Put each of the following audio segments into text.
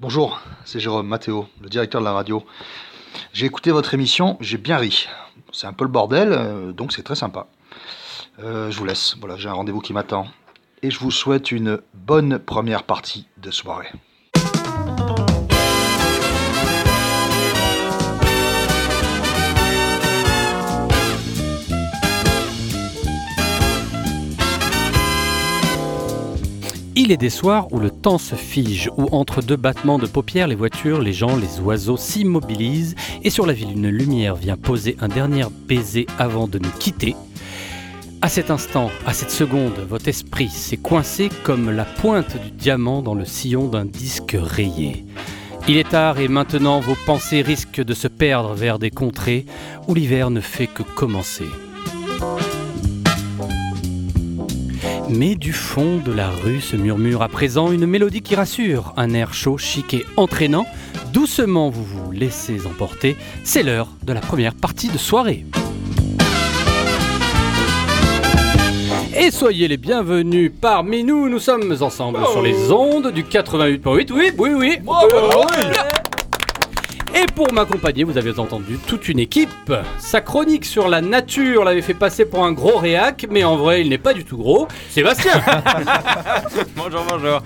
Bonjour, c'est Jérôme Mathéo, le directeur de la radio. J'ai écouté votre émission, j'ai bien ri. C'est un peu le bordel, euh, donc c'est très sympa. Euh, je vous laisse, voilà, j'ai un rendez-vous qui m'attend. Et je vous souhaite une bonne première partie de soirée. Il est des soirs où le temps se fige, où entre deux battements de paupières, les voitures, les gens, les oiseaux s'immobilisent, et sur la ville une lumière vient poser un dernier baiser avant de nous quitter. À cet instant, à cette seconde, votre esprit s'est coincé comme la pointe du diamant dans le sillon d'un disque rayé. Il est tard et maintenant vos pensées risquent de se perdre vers des contrées où l'hiver ne fait que commencer. Mais du fond de la rue se murmure à présent une mélodie qui rassure, un air chaud, chic et entraînant. Doucement vous vous laissez emporter, c'est l'heure de la première partie de soirée. Et soyez les bienvenus parmi nous, nous sommes ensemble sur les ondes du 88.8, oui, oui, oui. Et pour m'accompagner, vous avez entendu toute une équipe. Sa chronique sur la nature l'avait fait passer pour un gros réac, mais en vrai, il n'est pas du tout gros. Sébastien Bonjour, bonjour.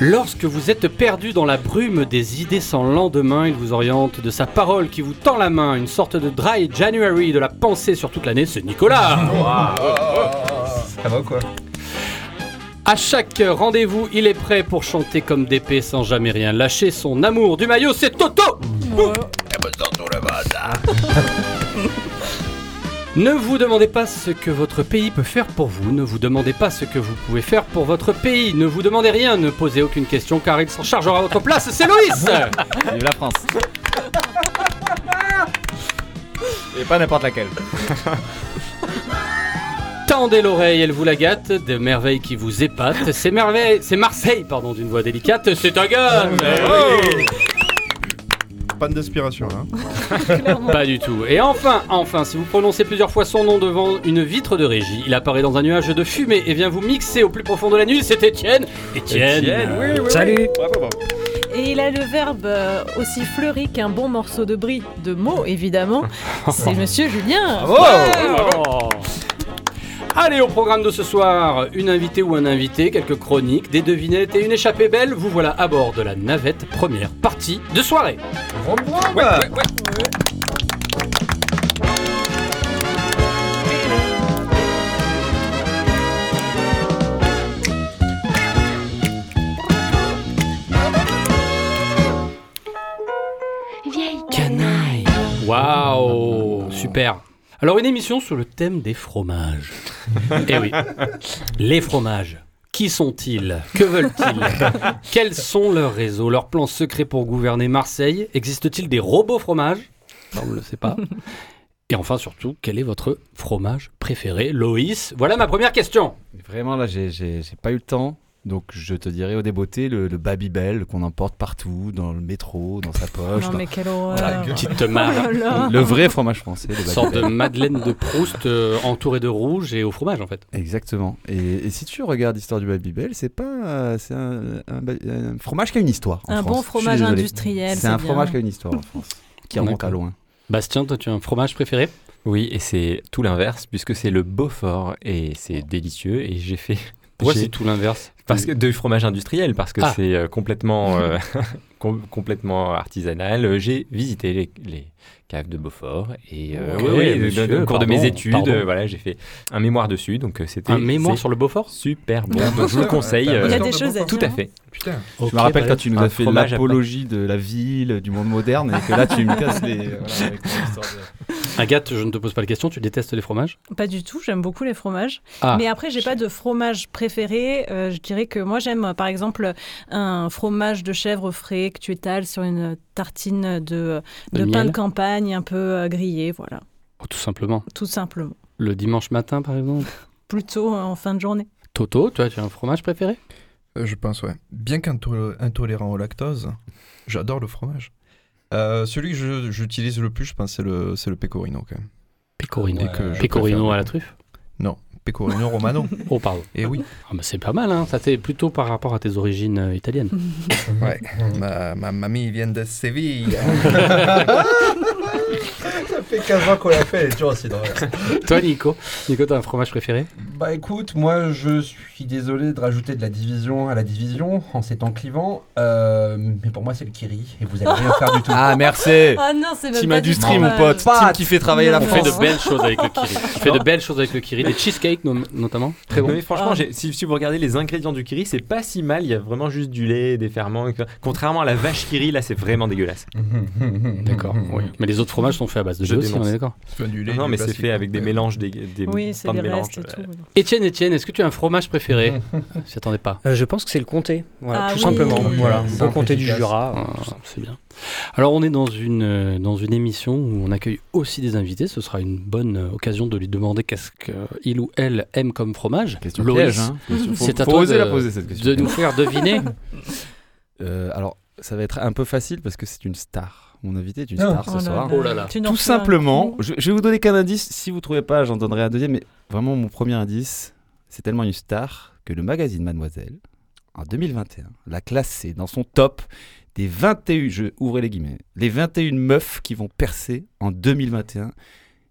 Lorsque vous êtes perdu dans la brume des idées sans lendemain, il vous oriente de sa parole qui vous tend la main, une sorte de dry January de la pensée sur toute l'année, c'est Nicolas Ça va ou quoi? À chaque rendez-vous, il est prêt pour chanter comme d'épée sans jamais rien lâcher. Son amour du maillot, c'est Toto. Ne vous demandez pas ce que votre pays peut faire pour vous, ne vous demandez pas ce que vous pouvez faire pour votre pays, ne vous demandez rien, ne posez aucune question car il s'en chargera à votre place, c'est Loïs. Vive la France. Et pas n'importe laquelle. Tendez l'oreille, elle vous la gâte, de merveilles qui vous épatent, c'est merveille, c'est Marseille, pardon, d'une voix délicate, c'est un gars Panne d'inspiration là. Pas du tout. Et enfin, enfin, si vous prononcez plusieurs fois son nom devant une vitre de régie, il apparaît dans un nuage de fumée et vient vous mixer au plus profond de la nuit, c'est Étienne. Étienne. Salut. Bravo, bravo. Et il a le verbe euh, aussi fleuri qu'un bon morceau de brie, de mots évidemment. C'est Monsieur Julien. Oh. Allez, au programme de ce soir, une invitée ou un invité, quelques chroniques, des devinettes et une échappée belle. Vous voilà à bord de la navette, première partie de soirée. Canaille. Waouh, super. Alors une émission sur le thème des fromages. Eh oui, les fromages. Qui sont-ils? Que veulent-ils? Quels sont leurs réseaux? Leurs plans secrets pour gouverner Marseille? Existe-t-il des robots fromages? On ne le sait pas. Et enfin, surtout, quel est votre fromage préféré? Loïs, voilà ma première question. Vraiment, là, j'ai pas eu le temps. Donc, je te dirais au débeauté le, le Babybel qu'on emporte partout, dans le métro, dans sa poche. Non dans- mais quelle horreur. Voilà, Petite Oh mar- là là. Le vrai fromage français, le sorte de. Madeleine de Proust euh, entourée de rouge et au fromage en fait. Exactement. Et, et si tu regardes l'histoire du Babybel, c'est pas. euh, c'est un, un ba- un fromage qui a une histoire. en Un France. bon fromage industriel. C'est un bien. fromage qui a une histoire en France. Qui remonte à loin. Bastien, toi tu as un fromage préféré? Oui, et c'est tout l'inverse, puisque c'est le Beaufort, et c'est délicieux, et j'ai fait... Pourquoi c'est tout l'inverse Parce que de fromage industriel, parce que Ah. c'est euh, complètement, euh, com- complètement artisanal. Euh, J'ai visité les, les caves de Beaufort et euh, Ok, oui, oui, monsieur, au cours de mes études, pardon. euh, voilà, j'ai fait un mémoire dessus, donc euh, c'était Un mémoire c'est sur le Beaufort? super bon. Donc, je vous le conseille. Il y a des choses à tout à fait. Putain. Je me rappelle quand tu nous as fait l'apologie de la ville, du monde moderne, et que là tu me casses les. voilà, avec ton histoire de- Agathe, je ne te pose pas la question, tu détestes les fromages? Pas du tout, j'aime beaucoup les fromages. Ah. Mais après, j'ai pas de fromage préféré. Euh, je dirais que moi, j'aime par exemple un fromage de chèvre frais que tu étales sur une tartine de, De de pain miel de campagne un peu euh, grillé, voilà, Oh, Tout simplement. tout simplement. Le dimanche matin par exemple? Plutôt euh, en fin de journée. Toto, toi tu as un fromage préféré? Euh, je pense, ouais. Bien qu'intolérant au lactose, j'adore le fromage. Euh, celui que j'utilise le plus, je pense, c'est le, c'est le pecorino quand même. Pecorino. Que Pecorino à la truffe? Pecorino Romano. Oh, pardon. Et oui, Ah, bah, c'est pas mal, hein. ça c'est plutôt par rapport à tes origines euh, italiennes. ouais. ma, ma mamie vient de Séville. Fait 15 ans qu'on l'a fait, elle est toujours aussi drôle. Toi, Nico, Nico, t'as un fromage préféré? Bah écoute, moi je suis désolé de rajouter de la division à la division en ces temps clivants, euh, mais pour moi c'est le Kiri et vous allez rien faire du tout. Ah, merci Ah non, c'est même Team pas du Industrie, mon pote. Team qui fait travailler la On fait France. de belles choses avec le kiri. On fait de belles choses avec le kiri, des cheesecakes notamment. Très bon. Mais franchement, Ah. j'ai- si, si vous regardez les ingrédients du kiri, c'est pas si mal. Il y a vraiment juste du lait, des ferments. etc. Contrairement à la vache kiri, là, c'est vraiment dégueulasse. D'accord. Oui. Mais les autres fromages sont faits à base de Je aussi, on est d'accord. Enfin, du lait, non, mais c'est fait avec des quoi. mélanges, des, des Oui, c'est plein de les mélanges. restes et tout. Étienne, Étienne, est-ce que tu as un fromage préféré? Je attendais pas. Euh, je pense que c'est le comté, voilà, Ah tout oui. simplement. Oui, voilà, simple, comté du. Jura. Ah, c'est bien. Alors, on est dans une, euh, dans une émission où on accueille aussi des invités. Ce sera une bonne euh, occasion de lui demander qu'est-ce qu'il ou elle aime comme fromage. Question Loïs, piège, hein. C'est à toi de, la poser cette question. de nous faire deviner. Euh, alors, ça va être un peu facile parce que c'est une star. Mon invité est une Oh. star ce Oh là soir. là. Oh là là. Tout simplement, je, je vais vous donner qu'un indice. Si vous trouvez pas, j'en donnerai un deuxième. Mais vraiment, mon premier indice, c'est tellement une star que le magazine Mademoiselle, en 2021, l'a classé dans son top des 21, je ouvrez les guillemets, les 21 meufs qui vont percer en 2021.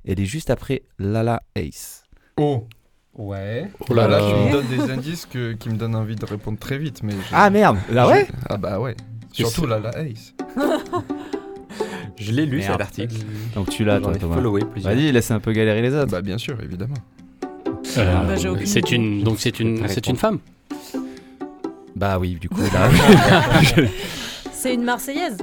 Elle est juste après Lala Ace. Oh, Ouais. Oh là, là là, là. tu me donnes des indices que- qui me donnent envie de répondre très vite. Mais je- Ah merde Ah ouais je- Ah bah ouais. Surtout là, la Ace. Je l'ai lu, cet article. Donc tu l'as, toi, Thomas. followé plusieurs. Vas-y, laisse un peu galérer les autres. Bah bien sûr, évidemment. Euh, Bah, j'ai aucune c'est une, donc c'est une, c'est une femme. Bah oui, du coup, là, C'est une Marseillaise.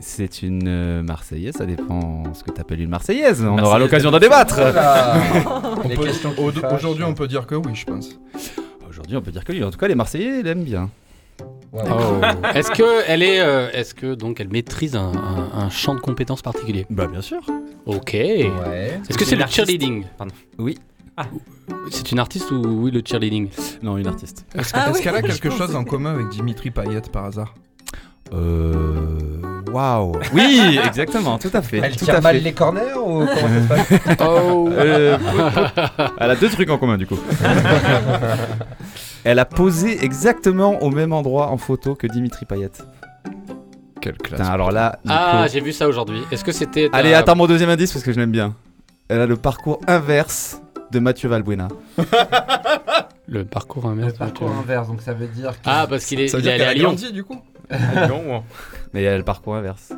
c'est une euh, Marseillaise, ça dépend ce que tu appelles une Marseillaise. On aura l'occasion d'en de- débattre. Aujourd'hui, on peut dire que oui, je pense. Aujourd'hui, on peut dire que lui, en tout cas, les Marseillais l'aiment bien. Oh. Est-ce que elle est, euh, est-ce que donc elle maîtrise un, un- un champ de compétences particulier Bah bien sûr. Ok. Ouais. Est-ce que c'est le cheerleading Pardon. Oui. C'est une artiste ou oui le cheerleading Non, une artiste. Est-ce Ah est-ce oui, qu'elle a quelque chose en commun avec Dimitri Payet par hasard Euh. Waouh. Oui, exactement, tout à fait. Elle tout tire à mal fait. les corners ou comment ça se passe Oh. Euh, Elle a deux trucs en commun du coup. Elle a posé exactement au même endroit en photo que Dimitri Payet. Quelle classe. Putain, alors là, Nico- Ah, j'ai vu ça aujourd'hui. Est-ce que c'était ta- Allez, attends mon deuxième indice parce que je l'aime bien. Elle a le parcours inverse de Mathieu Valbuena. le parcours Le inverse parcours inverse, donc ça veut dire Ah, parce qu'il est, il allé à a Lyon. grandi du coup Non, Mais elle a le parcours inverse.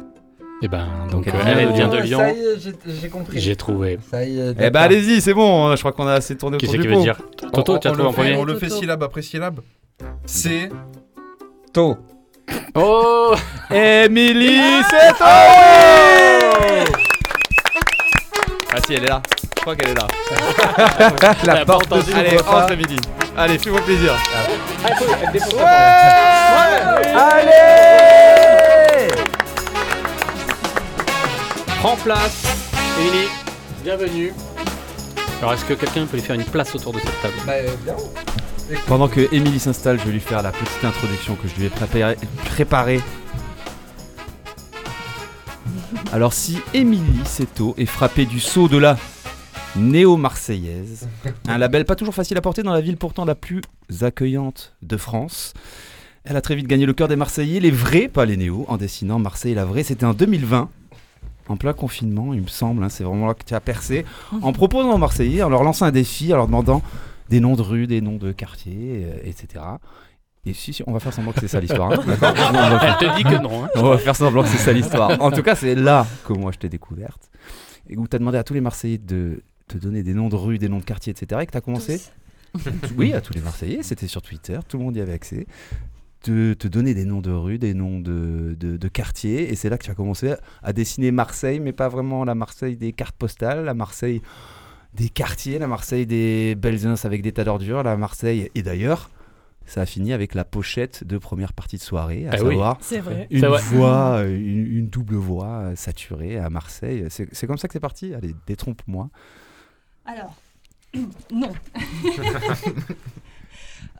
Et ben, donc Donc, euh, elle elle, elle vient de Ah, Lyon. Ça y est, j'ai- compris. J'ai trouvé. Ça y est. Eh bah allez-y, c'est bon, je crois qu'on a assez tourné Qui autour c'est du qui veut dire Toto, tu as on trouvé le en fait- premier On le fait syllabe après syllabe. C'est Tôt. Oh Émilie, c'est toi Ah si, elle est là. Je crois qu'elle est là. La porte entendu, Allez, entre midi. Allez, fais-moi plaisir. Ah, Allez Prends place, Émilie. Bienvenue. Alors, est-ce que quelqu'un peut lui faire une place autour de cette table Bah, euh, bien. Pendant que Émilie s'installe, je vais lui faire la petite introduction que je lui ai préparée. Alors si Émilie Seto est frappée du saut de la néo-marseillaise, un label pas toujours facile à porter dans la ville pourtant la plus accueillante de France, elle a très vite gagné le cœur des Marseillais, les vrais, pas les néo, en dessinant Marseille la vraie. C'était en 2020, en plein confinement, il me semble, hein, c'est vraiment là que tu as percé, en proposant aux Marseillais, en leur lançant un défi, en leur demandant des noms de rues, des noms de quartiers, euh, etc. Et si, si, on va faire semblant que c'est ça l'histoire. hein, d'accord on, va faire, Elle te dit que non. hein. on va faire semblant que c'est ça l'histoire. En tout cas, c'est là que moi je t'ai découverte. Et où tu as demandé à tous les Marseillais de te donner des noms de rues, des noms de quartiers, etc. Et que tu as commencé. Oui, à tous les Marseillais, c'était sur Twitter, tout le monde y avait accès. De te donner des noms de rues, des noms de, de, de quartiers. Et c'est là que tu as commencé à dessiner Marseille, mais pas vraiment la Marseille des cartes postales, la Marseille des quartiers, la Marseille des belles ins avec des tas d'ordures, la Marseille. Et d'ailleurs, ça a fini avec la pochette de première partie de soirée, à Ah oui. savoir C'est vrai. une C'est vrai. voix, une, une double voix saturée à Marseille. C'est c'est comme ça que c'est parti? Allez, détrompe-moi. Alors, non.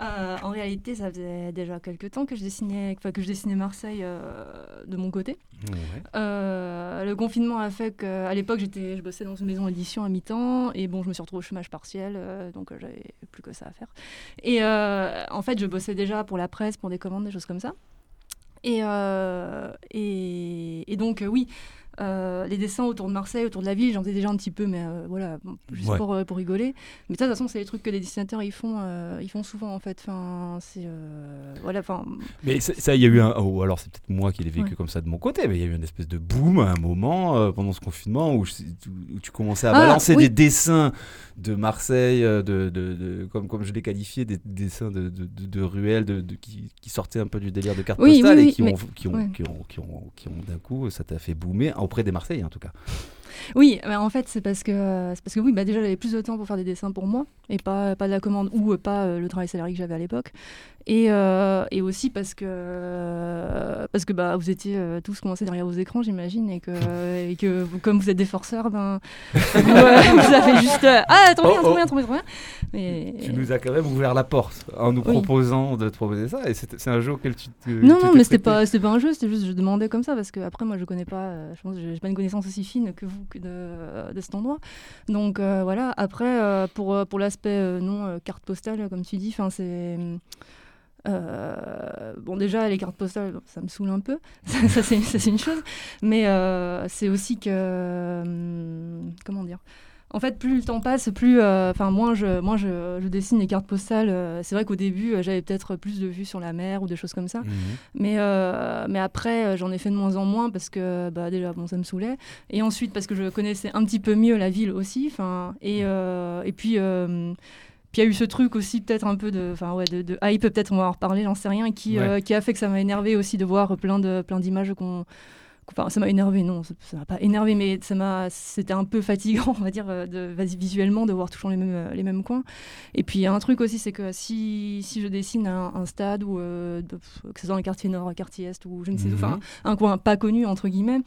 Euh, en réalité, ça faisait déjà quelques temps que je dessinais, enfin, que je dessinais Marseille euh, de mon côté. Ouais. Euh, le confinement a fait qu'à l'époque, j'étais, je bossais dans une maison d'édition à mi-temps et bon, je me suis retrouvée au chômage partiel, donc j'avais plus que ça à faire. Et en fait, je bossais déjà pour la presse, pour des commandes, des choses comme ça. Et, et, et donc, oui, euh, les dessins autour de Marseille, autour de la ville, j'en faisais déjà un petit peu, mais euh, voilà, bon, juste Ouais. pour, euh, pour rigoler. Mais ça, de toute façon, c'est les trucs que les dessinateurs ils font, ils font souvent en fait. Enfin, c'est voilà, enfin, Mais ça, il y a eu un. oh, alors, c'est peut-être moi qui l'ai vécu Ouais. comme ça de mon côté, mais il y a eu une espèce de boom à un moment pendant ce confinement où, je- où tu commençais à Ah, balancer oui. des dessins de Marseille, de, de- de- comme, comme je l'ai qualifié, des dessins de, de, ruelles qui, qui sortaient un peu du délire de carte Oui, postale oui, et qui ont, mais- qui, ont, ouais. qui, ont, qui, ont, qui ont d'un coup, ça t'a fait boomer auprès des Marseillais en tout cas. Oui, bah, en fait, c'est parce que, c'est parce que oui, bah, déjà, j'avais plus de temps pour faire des dessins pour moi et pas, pas de la commande ou euh, pas euh, le travail salarié que j'avais à l'époque. Et, euh, et aussi parce que, euh, parce que bah, vous étiez euh, tous commencés derrière vos écrans, j'imagine, et que, et que vous- comme vous êtes des forceurs, ben, vous, euh, vous avez juste. euh, ah, trop bien, Oh, trop oh. bien, trop bien, trop bien. Et- Tu nous as quand même ouvert la porte en nous Oui. proposant de te proposer ça et c'est un jeu auquel tu te. Non, non, mais c'était pas, c'était pas un jeu, c'était juste je demandais comme ça parce que après moi je connais pas, euh, je pense j'ai pas une connaissance aussi fine que vous de, cet endroit. Donc euh, voilà. Après euh, pour euh, pour l'aspect non carte postale comme tu dis, enfin c'est bon déjà les cartes postales ça me saoule un peu, ça, c'est une chose, mais c'est aussi que comment dire. En fait, plus le temps passe, plus, euh, enfin, moins je, moins je, je dessine les cartes postales. euh, c'est vrai qu'au début, euh, j'avais peut-être plus de vues sur la mer ou des choses comme ça. Mhm. Mais, mais après, j'en ai fait de moins en moins parce que bah, déjà, bon, ça me saoulait. Et ensuite, parce que je connaissais un petit peu mieux la ville aussi. 'fin, Et, et puis, puis il y a eu ce truc aussi, peut-être un peu de, 'fin, ouais, de, de hype, peut-être on va en reparler, j'en sais rien, qui, Ouais. qui a fait que ça m'a énervé aussi de voir plein de plein d'images qu'on. Enfin, ça m'a énervé, non, ça m'a pas énervé, mais ça m'a, c'était un peu fatigant, on va dire, euh, de, visuellement, de voir toujours les mêmes, euh, les mêmes coins. Et puis il y a un truc aussi, c'est que si, si je dessine un, un stade, ou euh, que ce soit dans le quartier nord, le quartier est, ou je ne sais où, enfin un coin pas connu, entre guillemets,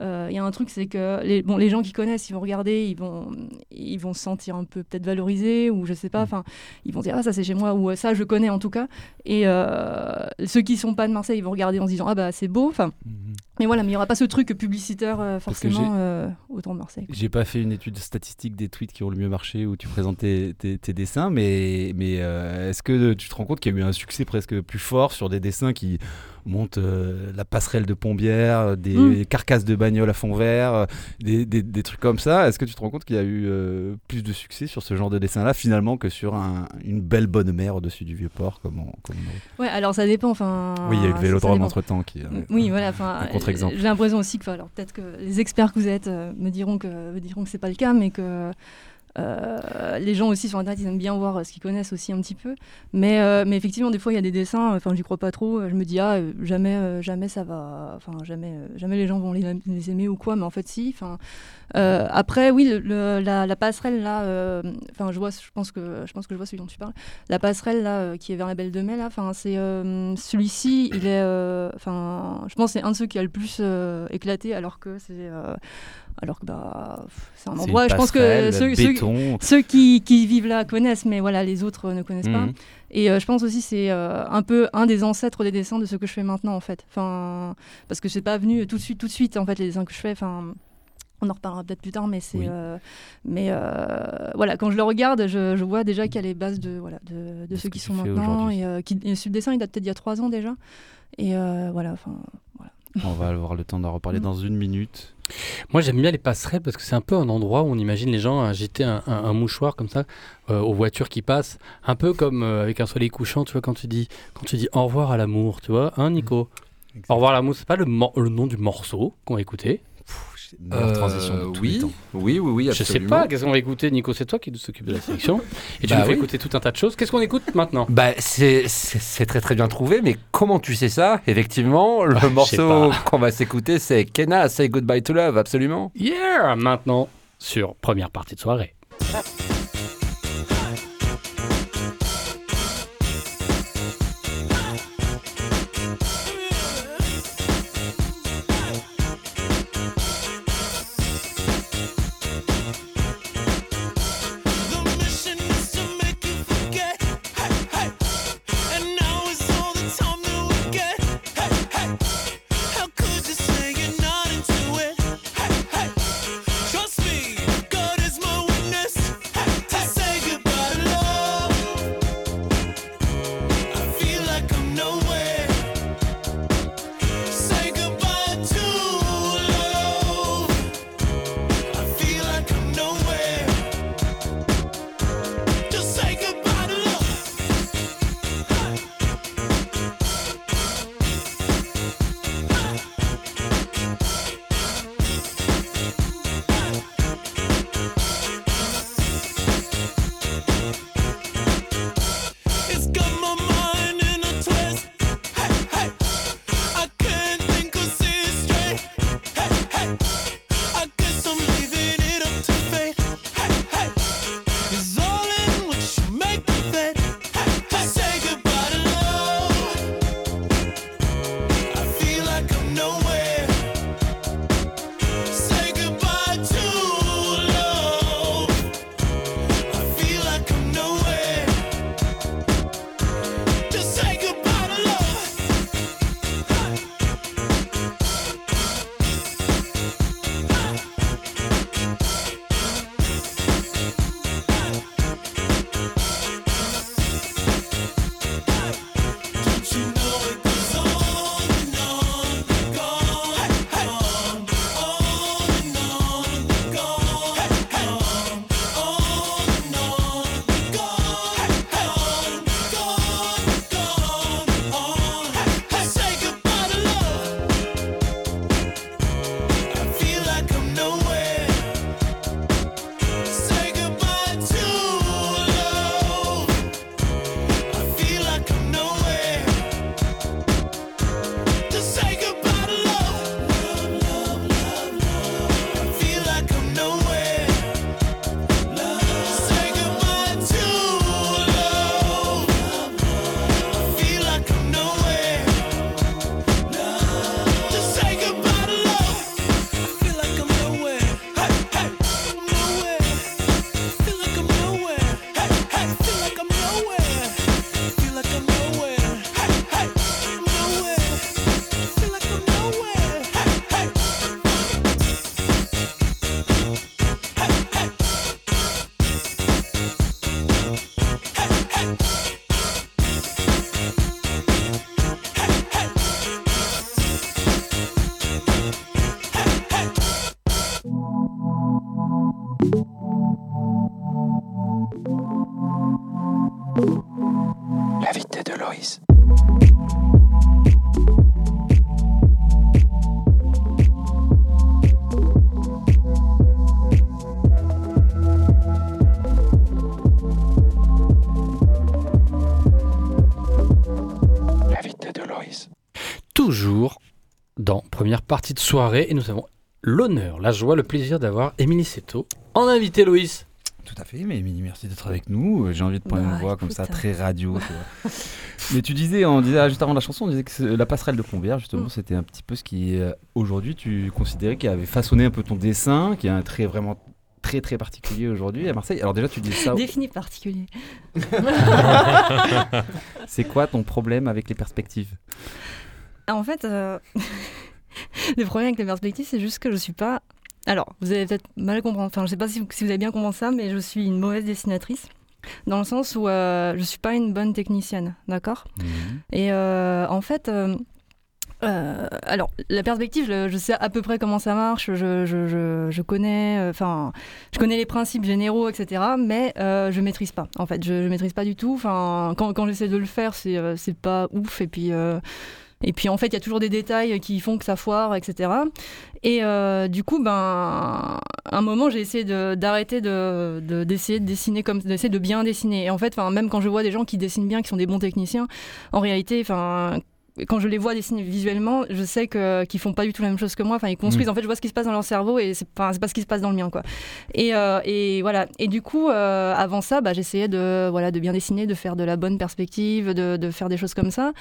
euh, il y a un truc, c'est que les, bon, les gens qui connaissent, ils vont regarder, ils vont, ils vont se sentir un peu peut-être valorisés, ou je sais pas, enfin, ils vont dire, ah, ça c'est chez moi, ou ça je connais en tout cas. Et euh, ceux qui sont pas de Marseille, ils vont regarder en se disant, ah bah c'est beau, enfin. Mhm. Mais voilà, mais il n'y aura pas ce truc publicitaire euh, forcément euh, autour de Marseille. J'ai pas fait une étude statistique des tweets qui ont le mieux marché où tu présentes tes, tes- tes dessins, mais, mais euh, est-ce que tu te rends compte qu'il y a eu un succès presque plus fort sur des dessins qui montent la passerelle de Pombière, des Mm. carcasses de bagnoles à fond vert, des, des- des trucs comme ça? Est-ce que tu te rends compte qu'il y a eu plus de succès sur ce genre de dessin-là finalement que sur un- une belle bonne mer au-dessus du vieux port comme on, comme on- Ouais, alors ça dépend, enfin. Oui, il y a eu le vélodrome entre temps qui. euh, Oui, voilà. Enfin, J'ai l'impression aussi que, alors peut-être que les experts que vous êtes euh, me diront que me diront que c'est pas le cas, mais que euh, les gens aussi sur internet ils aiment bien voir euh, ce qu'ils connaissent aussi un petit peu. Mais, mais effectivement, des fois il y a des dessins. Enfin, j'y crois pas trop. Je me dis ah jamais, jamais ça va. Enfin, jamais, jamais les gens vont les, les aimer ou quoi. Mais en fait, si. Enfin, euh, après, oui, le- le- la, la passerelle là. euh, Enfin, je vois. Je pense que je pense que je vois celui dont tu parles. La passerelle là euh, qui est vers la Belle de Mai là. Enfin, c'est celui-ci. Il est. Enfin, je pense que c'est un de ceux qui a le plus éclaté, alors que c'est. alors que bah, c'est un endroit. Je pense que ceux, ceux- qui, qui vivent là connaissent, mais voilà, les autres ne connaissent pas. Mhm. Et euh, je pense aussi c'est euh, un peu un des ancêtres des dessins de ce que je fais maintenant en fait. Enfin, parce que c'est pas venu tout de suite, tout de suite en fait les dessins que je fais. Enfin, on en reparlera peut-être plus tard, mais c'est, Oui. euh, mais euh, voilà, quand je le regarde, je, je vois déjà qu'il y a les bases de voilà de, de De ceux ce qui sont maintenant et, euh, qui, et ce dessin il date peut-être d'il y a trois ans déjà. Et euh, voilà, enfin. On va avoir le temps d'en reparler dans une minute. Moi, j'aime bien les passerelles parce que c'est un peu un endroit où on imagine les gens agiter un, un- un mouchoir comme ça euh, aux voitures qui passent, un peu comme euh, avec un soleil couchant, tu vois, quand tu dis, quand tu dis au revoir à l'amour, tu vois, hein, Nico? Au revoir à l'amour, c'est pas le, le nom du morceau qu'on va écouter. Meilleure transition de tous les oui, temps. oui, oui, oui, Je sais absolument. pas, qu'est-ce qu'on va écouter, Nico C'est toi qui s'occupe de la sélection. Et tu Bah nous fais oui. écouter tout un tas de choses. Qu'est-ce qu'on écoute maintenant? Bah, c'est c'est- c'est très très bien trouvé, mais comment tu sais ça? Effectivement, le Ah, morceau qu'on va s'écouter, c'est Kenna, Say Goodbye to Love, absolument. Yeah Maintenant, sur première partie de soirée. Partie de soirée et nous avons l'honneur, la joie, le plaisir d'avoir Émilie Seto en invité, Loïs. Tout à fait, mais Émilie, merci d'être avec nous. J'ai envie de prendre Bah, une voix comme ça, hein. très radio. tu vois. mais tu disais, on disait ah, juste avant la chanson, on disait que la passerelle de Plombières, justement, Mm. c'était un petit peu ce qui, euh, aujourd'hui, tu considérais qui avait façonné un peu ton dessin, qui a un trait vraiment très très particulier aujourd'hui à Marseille. Alors déjà, tu dis ça. Défini particulier. C'est quoi ton problème avec les perspectives? Ah, En fait, euh, le problème avec les perspectives, c'est juste que je suis pas. Alors, vous avez peut-être mal compris. Enfin, je sais pas si vous, si vous avez bien compris ça, mais je suis une mauvaise dessinatrice. Dans le sens où euh, je suis pas une bonne technicienne, d'accord? Et euh, en fait, euh, euh, alors la perspective, je, je sais à peu près comment ça marche. Je, je, je, connais, euh, je connais les principes généraux, etc. Mais euh, je maîtrise pas. En fait, je, maîtrise pas du tout. Enfin, quand, quand j'essaie de le faire, c'est c'est pas ouf. Et puis. Et puis en fait, il y a toujours des détails qui font que ça foire, etc. Et euh, du coup, ben, un moment, j'ai essayé d'arrêter de, de- d'essayer de dessiner comme, d'essayer de bien dessiner. Et en fait, même quand je vois des gens qui dessinent bien, qui sont des bons techniciens, en réalité, enfin, quand je les vois dessiner visuellement, je sais que qu'ils font pas du tout la même chose que moi. Enfin, ils construisent. En fait, je vois ce qui se passe dans leur cerveau et c'est pas, pas ce qui se passe dans le mien, quoi. Et, euh, et voilà. Et du coup, euh, avant ça, bah, j'essayais de, voilà, de bien dessiner, de faire de la bonne perspective, de, de faire des choses comme ça.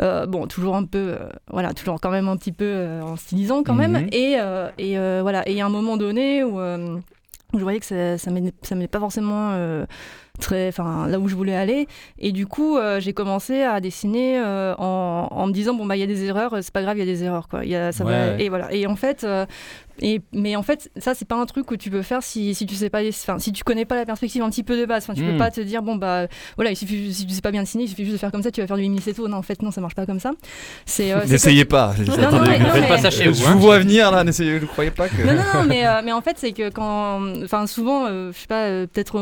Euh, bon, toujours un peu, voilà, toujours quand même un petit peu en stylisant quand même. Mhm. Et, et voilà. Et il y a un moment donné où, où je voyais que ça, ça m'aidait m'aidait pas forcément très, enfin, là où je voulais aller. Et du coup, euh, j'ai commencé à dessiner euh, en, en me disant bon bah il y a des erreurs, c'est pas grave, il y a des erreurs quoi. Il y a, ça Ouais, va- ouais. Et voilà. Et en fait. euh, et, mais en fait, ça, c'est pas un truc que tu peux faire si, si tu sais pas, enfin, si tu connais pas la perspective un petit peu de base. Enfin, tu Mm. peux pas te dire, bon, bah, voilà, il suffit, si tu sais pas bien dessiner, il suffit juste de faire comme ça, tu vas faire du Emile Seto. Non, en fait, non, ça marche pas comme ça. C'est, euh, N'essayez pas. non, Attendez, mais- non, Faites mais- pas ça chez je vous. hein. vous vois venir là, n'essayez, ne croyez pas que. non, non, non, mais, euh, mais en fait, c'est que quand. Enfin, souvent, euh, je sais pas, euh, peut-être.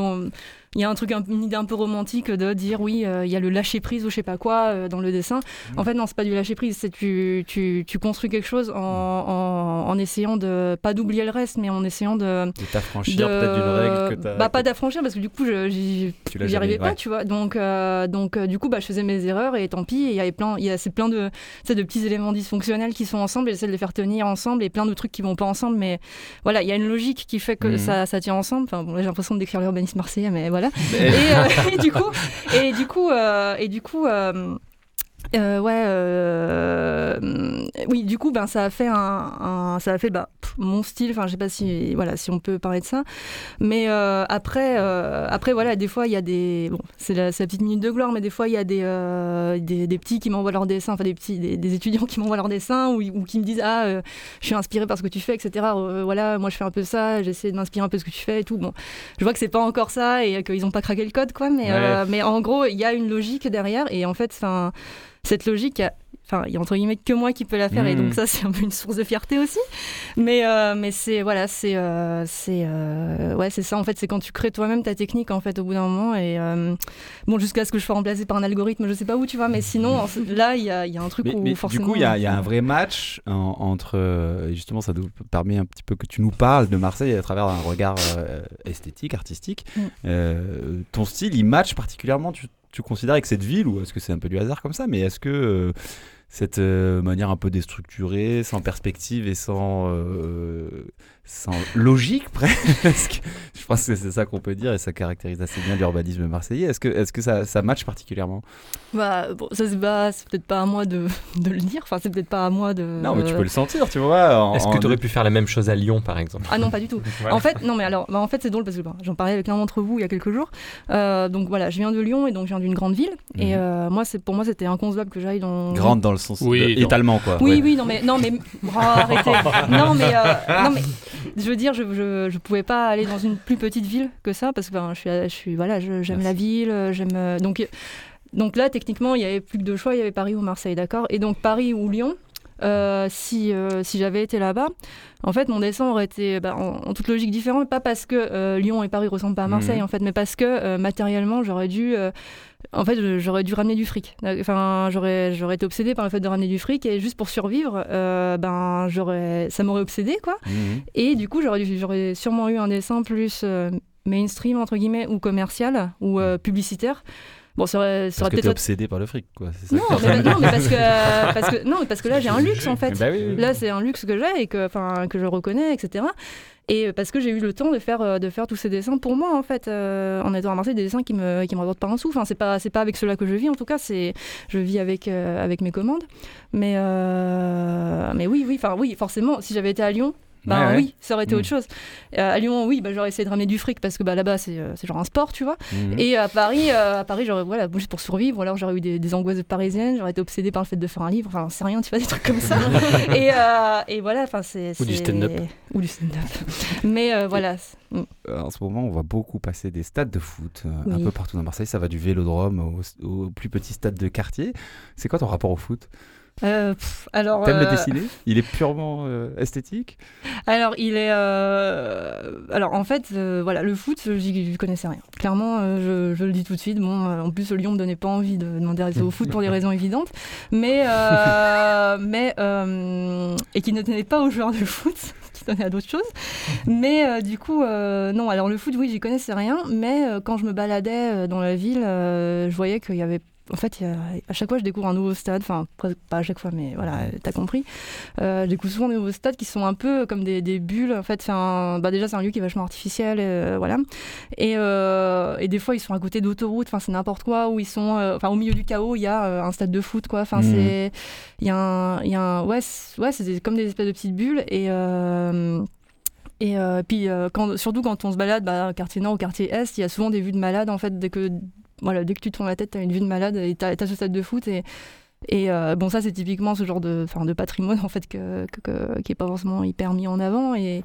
Il y a un truc, un- une idée un peu romantique de dire oui, euh, il y a le lâcher prise ou je sais pas quoi euh, dans le dessin. En fait, non, c'est pas du lâcher prise, c'est tu, tu, tu construis quelque chose en, en, en essayant de pas d'oublier le reste, mais en essayant de. De t'affranchir peut-être d'une règle que. Bah, pas d'affranchir parce que du coup, j'y arrivais pas, tu vois. Donc, euh, donc du coup, bah, je faisais mes erreurs et tant pis. Et il y avait plein, il y a plein de, de petits éléments dysfonctionnels qui sont ensemble et j'essaie de les faire tenir ensemble et plein de trucs qui vont pas ensemble. Mais voilà, il y a une logique qui fait que Mhm. ça, ça tient ensemble. Enfin, bon, j'ai l'impression de décrire l'urbanisme marseillais, mais voilà. Mais- Et, euh, et du coup, et du coup, euh, et du coup. Euh, ouais, euh, oui, du coup, ben, ça a fait un, un- ça a fait bah, pff, mon style. Enfin, je sais pas si, voilà, si on peut parler de ça. Mais euh, après, euh, après, voilà, des fois, il y a des, bon, c'est la, la petite minute de gloire, mais des fois, il y a des, euh, des, des petits qui m'envoient leurs dessins, enfin des petits, des, des étudiants qui m'envoient leurs dessins ou, ou qui me disent ah, euh, je suis inspiré par ce que tu fais, etc. Voilà, moi, je fais un peu ça, j'essaie de m'inspirer un peu de ce que tu fais et tout. Bon, je vois que c'est pas encore ça et qu'ils ont pas craqué le code, quoi. Mais, euh, mais en gros, il y a une logique derrière et en fait, enfin, cette logique. il y a- Enfin, il y a entre guillemets que moi qui peux la faire et donc ça c'est un peu une source de fierté aussi. Mais euh, mais c'est voilà c'est euh, c'est euh, ouais c'est ça en fait c'est quand tu crées toi-même ta technique en fait au bout d'un moment et bon jusqu'à ce que je sois remplacé par un algorithme je sais pas où tu vois mais sinon en là il y a, y a un truc Mais, où mais forcément du coup, il y, a- il y a un vrai match en- entre. justement, ça nous permet un petit peu que tu nous parles de Marseille à travers un regard esthétique, artistique. Mm. Euh, ton style, il match particulièrement, tu, tu considères, avec cette ville, ou est-ce que c'est un peu du hasard comme ça Mais est-ce que euh, cette euh, manière un peu déstructurée, sans perspective et sans, euh, sans logique presque, je pense que c'est ça qu'on peut dire et ça caractérise assez bien l'urbanisme marseillais. Est-ce que, est-ce que ça, ça match particulièrement? Bah, bon ça c'est peut-être pas à moi de, de le dire enfin c'est peut-être pas à moi de Non, mais tu peux le sentir, tu vois. en- Est-ce que tu aurais pu faire la même chose à Lyon, par exemple? Ah non, pas du tout. Voilà. En fait, non, mais alors, bah, en fait, c'est drôle parce que bah, j'en parlais avec l'un d'entre vous il y a quelques jours. Euh, donc voilà, je viens de Lyon et donc je viens d'une grande ville. Et Mhm. euh, moi, c'est pour moi, c'était inconcevable que j'aille dans. Grande dans le sens Oui, de- dans- étalement, quoi. Oui, Ouais. oui, non, mais non, mais oh, arrêtez. non, mais euh, non, mais je veux dire, je, je, je pouvais pas aller dans une plus petite ville que ça parce que ben, je suis, je suis voilà, j'aime la ville, euh, j'aime euh, donc donc là, techniquement, il y avait plus que deux choix, il y avait Paris ou Marseille, d'accord? Et donc Paris ou Lyon. Euh, si, euh, si j'avais été là-bas, en fait, mon dessin aurait été bah, en, en toute logique différent, pas parce que euh, Lyon et Paris ressemblent pas à Marseille, Mhm. en fait, mais parce que matériellement, j'aurais dû, en fait, j'aurais dû ramener du fric. Enfin, j'aurais, j'aurais été obsédée par le fait de ramener du fric et juste pour survivre, ben, j'aurais, ça m'aurait obsédée, quoi. Mhm. Et du coup, j'aurais, j'aurais sûrement eu un dessin plus mainstream, entre guillemets, ou commercial, ou publicitaire. Bon, ça aurait, ça aurait peut-être. obsédé par le fric, quoi. ça Non, mais, non, parce que, parce que non, parce que là j'ai un luxe en fait. Bah oui, oui. Là c'est un luxe que j'ai et que, que je reconnais, etc. Et parce que j'ai eu le temps de faire, euh, de faire tous ces dessins pour moi en fait, euh, en étant à Marseille, des dessins qui me, qui me rapportent pas un sou. Enfin, c'est pas, c'est pas avec cela que je vis en tout cas. C'est, je vis avec, euh, avec mes commandes. Mais, euh, mais oui, oui, enfin oui, forcément. Si j'avais été à Lyon. Bah Ouais, oui, ça aurait été Mm. autre chose. Euh, à Lyon, oui, bah, j'aurais essayé de ramener du fric parce que bah, là-bas, c'est euh, c'est genre un sport, tu vois. Mhm. Et à Paris, euh, à Paris, j'aurais voilà, juste pour survivre. Alors j'aurais eu des, des angoisses parisiennes, j'aurais été obsédée par le fait de faire un livre. Enfin, c'est rien, tu vois, des trucs comme ça. et, euh, et voilà, enfin c'est Ou du stand-up. Ou du stand-up. Mais voilà. mm. En ce moment, on voit beaucoup passer des stades de foot un peu partout dans Marseille. Ça va du vélodrome au, au plus petit stade de quartier. C'est quoi ton rapport au foot? Euh, pff, alors, T'aimes le euh, dessiner? Il est purement euh, esthétique? Alors il est, alors en fait, voilà, le foot, j'y connaissais rien. Clairement, je, je le dis tout de suite. Bon, en plus, Lyon me donnait pas envie de rester au foot pour des raisons évidentes, mais, mais et qui ne tenait pas aux joueurs de foot, qui tenait à d'autres choses. Mais euh, du coup, euh, non. Alors le foot, oui, j'y connaissais rien, mais euh, quand je me baladais dans la ville, je voyais qu'il y avait en fait, à chaque fois, je découvre un nouveau stade. Enfin, pas à chaque fois, mais voilà, t'as compris. Euh, je découvre souvent des nouveaux stades qui sont un peu comme des, des bulles. En fait, c'est un- bah déjà, c'est un lieu qui est vachement artificiel. euh, voilà. Et, euh, et des fois, ils sont à côté d'autoroutes. Enfin, c'est n'importe quoi. Ou ils sont. euh, Enfin, au milieu du chaos, il y a un stade de foot, quoi. Enfin, Mhm. c'est. Il y a un. il Y a un ouais, c'est ouais, c'est des- comme des espèces de petites bulles. Et. et euh, puis, euh, quand, surtout quand on se balade, bah, quartier nord ou quartier est, il y a souvent des vues de malades. En fait, dès que, voilà, dès que tu tournes la tête, tu as une vue de malade et tu as, ce stade de foot. Et, et euh, bon, ça, c'est typiquement ce genre de, de patrimoine en fait, que, que- que- qui n'est pas forcément hyper mis en avant. Et,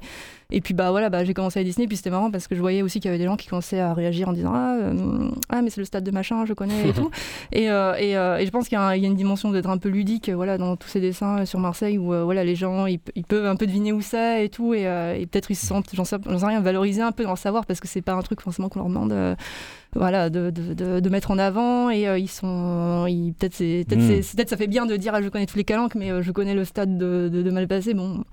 et puis, bah, voilà, bah, j'ai commencé à dessiner. Puis c'était marrant parce que je voyais aussi qu'il y avait des gens qui commençaient à réagir en disant Ah, euh, ah mais c'est le stade de machin, je connais et tout. Et, euh, et, et je pense qu'il y, a y une dimension d'être un peu ludique voilà, dans tous ces dessins sur Marseille où voilà, les gens ils, ils peuvent un peu deviner où c'est et tout. Et, peut-être ils se sentent, j'en sais, sais rien, valorisés un peu dans le savoir parce que c'est pas un truc forcément qu'on leur demande. Voilà, de, de, de, de mettre en avant et euh, ils sont ils- peut-être c'est peut-être Mm. c'est- peut-être ça fait bien de dire ah, je connais tous les calanques mais euh, je connais le stade de, de, de Malpassé bon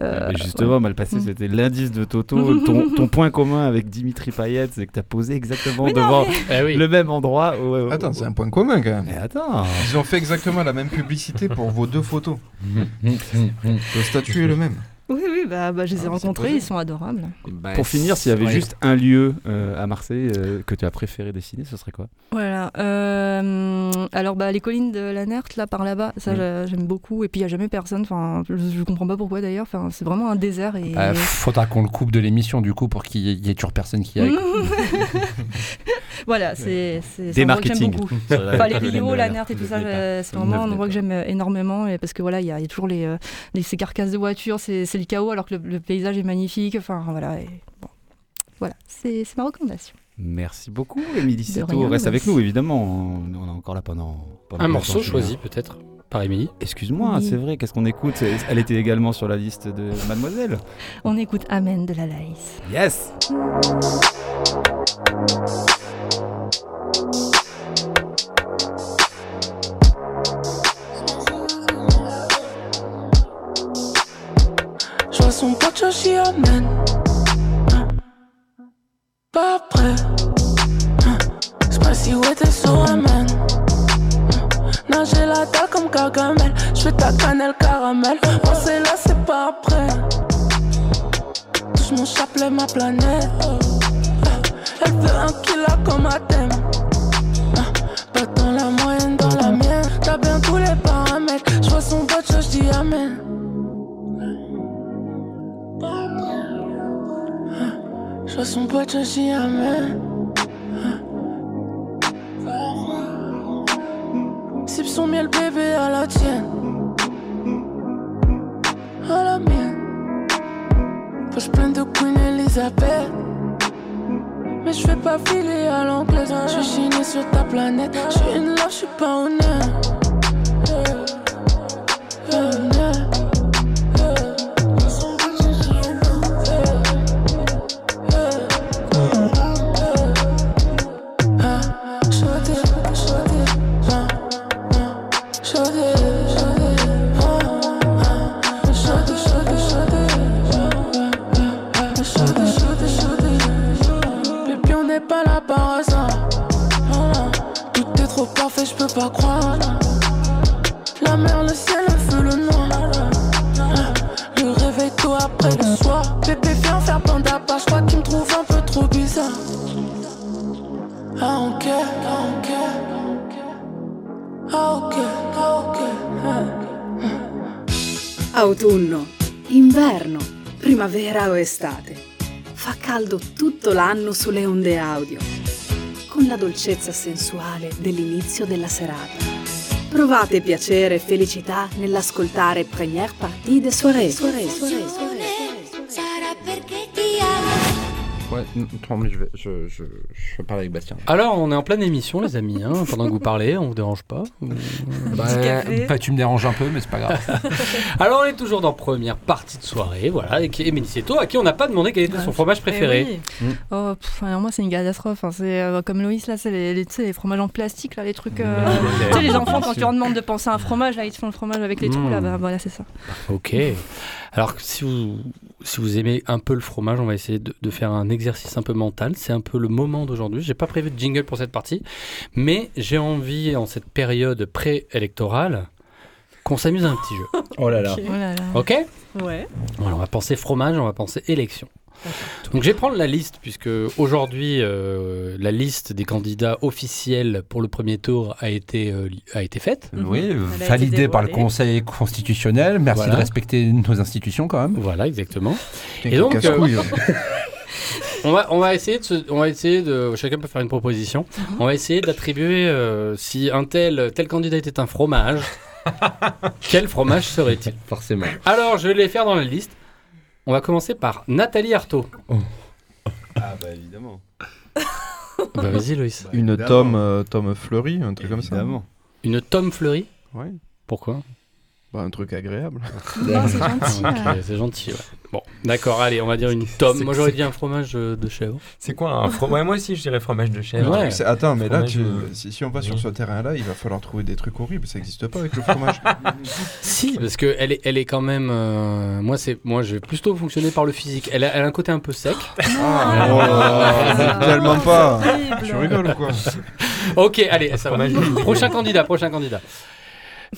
euh, Mais justement, mal passé, Mm. c'était l'indice de Toto. ton, ton point commun avec Dimitri Payet, c'est que t'as posé exactement Mais non, devant Eh oui. le même endroit. Ouais, ouais, Attends, ouais. c'est un point commun quand même. Mais attends. Ils ont fait exactement la même publicité pour vos deux photos. Le statut est le même. Oui oui bah, bah, je les ai Ah, rencontrés ils sont adorables Pour finir, s'il y avait ouais. juste un lieu euh, à Marseille euh, que tu as préféré dessiner, ce serait quoi? Voilà. euh, alors, bah, les collines de la Nerte, là, par là-bas, ça, Mm. j'a- j'aime beaucoup. Et puis, il n'y a jamais personne. Enfin, je, je comprends pas pourquoi d'ailleurs. Enfin, c'est vraiment un désert. Et... Euh, faudra qu'on le coupe de l'émission du coup pour qu'il y ait- il y ait toujours personne qui aille. voilà, c'est Des marketing. Enfin, les Rio, la Nerte et tout ça, pas- c'est vraiment un endroit que j'aime euh, énormément. Et parce que voilà, il y, a il y a toujours les, euh, les- ces carcasses de voitures, c'est le chaos alors que le, le paysage est magnifique. Enfin, voilà. Voilà, c'est c'est ma recommandation. Merci beaucoup, Émilie Cito. Reste avec nous, évidemment. On on est encore là pendant. pendant Un morceau choisi peut-être par Émilie. Excuse-moi, Oui. c'est vrai, qu'est-ce qu'on écoute? Elle était également sur la liste de Mademoiselle. On écoute Amen de la Laïs. Yes son pote Amen. Hein. Pas prêt. Sais pas si ouais t'es sur Amen. Hein. Nager la dalle comme Gargamel. Je fais ta cannelle caramel. Moi c'est là, c'est pas après. Touche mon chapelet, ma planète. Elle veut un kilo comme Athème. Vois son pote, Amen. Sip son miel, bébé, à la tienne. À la mienne. Poche pleine de Queen Elizabeth. Mais je fais pas filer à l'anglaise. Je suis chiné sur ta planète. Je suis une love, je suis pas. Honnête. pas croire. La mer, le ciel, le feu, le noir. Ah, le réveil tôt après le soir. Bébé, viens faire bande à part. J'crois qu'il me trouve un peu trop bizarre. Ah, ok, ah, ok. Ah, ok, ah, ok. Ah. Autunno, inverno, primavera o estate. Fa caldo tutto l'anno sulle onde audio con la dolcezza sensuale dell'inizio della serata. Provate piacere e felicità nell'ascoltare Première Partie de Soirée. Soirée, soirée, soirée. Ouais, n- attends, mais je vais, je, je, je vais parler avec Bastien. Alors, on est en pleine émission, les amis. hein, pendant que vous parlez, on vous dérange pas. Bah, bah, tu me déranges un peu, mais c'est pas grave. Alors, on est toujours dans première partie de soirée, voilà, avec Émilie Seto, à qui on n'a pas demandé quel était son fromage préféré. Oh, pff, alors moi, c'est une catastrophe. hein. C'est euh, comme Loïs, là, c'est les, fromages en plastique, là, les trucs. euh, tu sais, les enfants, quand tu leur demandes de penser à un fromage, là, ils te font le fromage avec les trous, là, Mm. bah, voilà, c'est ça. Ok. Alors, si vous, si vous aimez un peu le fromage, on va essayer de, de faire un exercice un peu mental. C'est un peu le moment d'aujourd'hui. J'ai pas prévu de jingle pour cette partie, mais j'ai envie, en cette période pré-électorale, qu'on s'amuse à un petit jeu. Oh là là. Oh là là. Ok? Ouais. Voilà, on va penser fromage, on va penser élection. Donc je vais prendre la liste, puisque aujourd'hui, euh, la liste des candidats officiels pour le premier tour a été, euh, a été faite. Oui, Elle a été validé par le. Conseil constitutionnel. Merci Voilà. de respecter nos institutions quand même. Voilà, exactement. Et donc, casse-couille, euh. On va, on va essayer de, se- on va essayer de, chacun peut faire une proposition. On va essayer d'attribuer euh, si un tel, tel candidat était un fromage, quel fromage serait-il? Forcément. Alors, je vais les faire dans la liste. On va commencer par Nathalie Arthaud. Ah bah évidemment. Bah, vas-y, Loïs. Une Évidemment. tome, euh, tome fleurie, un truc comme ça. Évidemment. Une Tom Fleury? Ouais. Pourquoi? Bah, un truc agréable. Non, c'est gentil. Ok, là. c'est gentil. ouais. Bon, d'accord, allez, on va dire une Tom. Moi, j'aurais dit un fromage euh, de chèvre. C'est quoi un fromage Moi aussi, je dirais fromage de chèvre. Ouais. C'est- Attends, mais là, Fromage, tu- euh, si, si on va sur oui. ce terrain-là, il va falloir trouver des trucs horribles. Ça n'existe pas avec le fromage. Si, parce que elle est, elle est quand même. euh, moi, c'est, moi, je vais plutôt fonctionner par le physique. Elle a, elle a un côté un peu sec. Ah, oh tellement pas. Horrible. Tu rigoles ou quoi Ok, allez, ça va. fromage. prochain candidat, prochain candidat.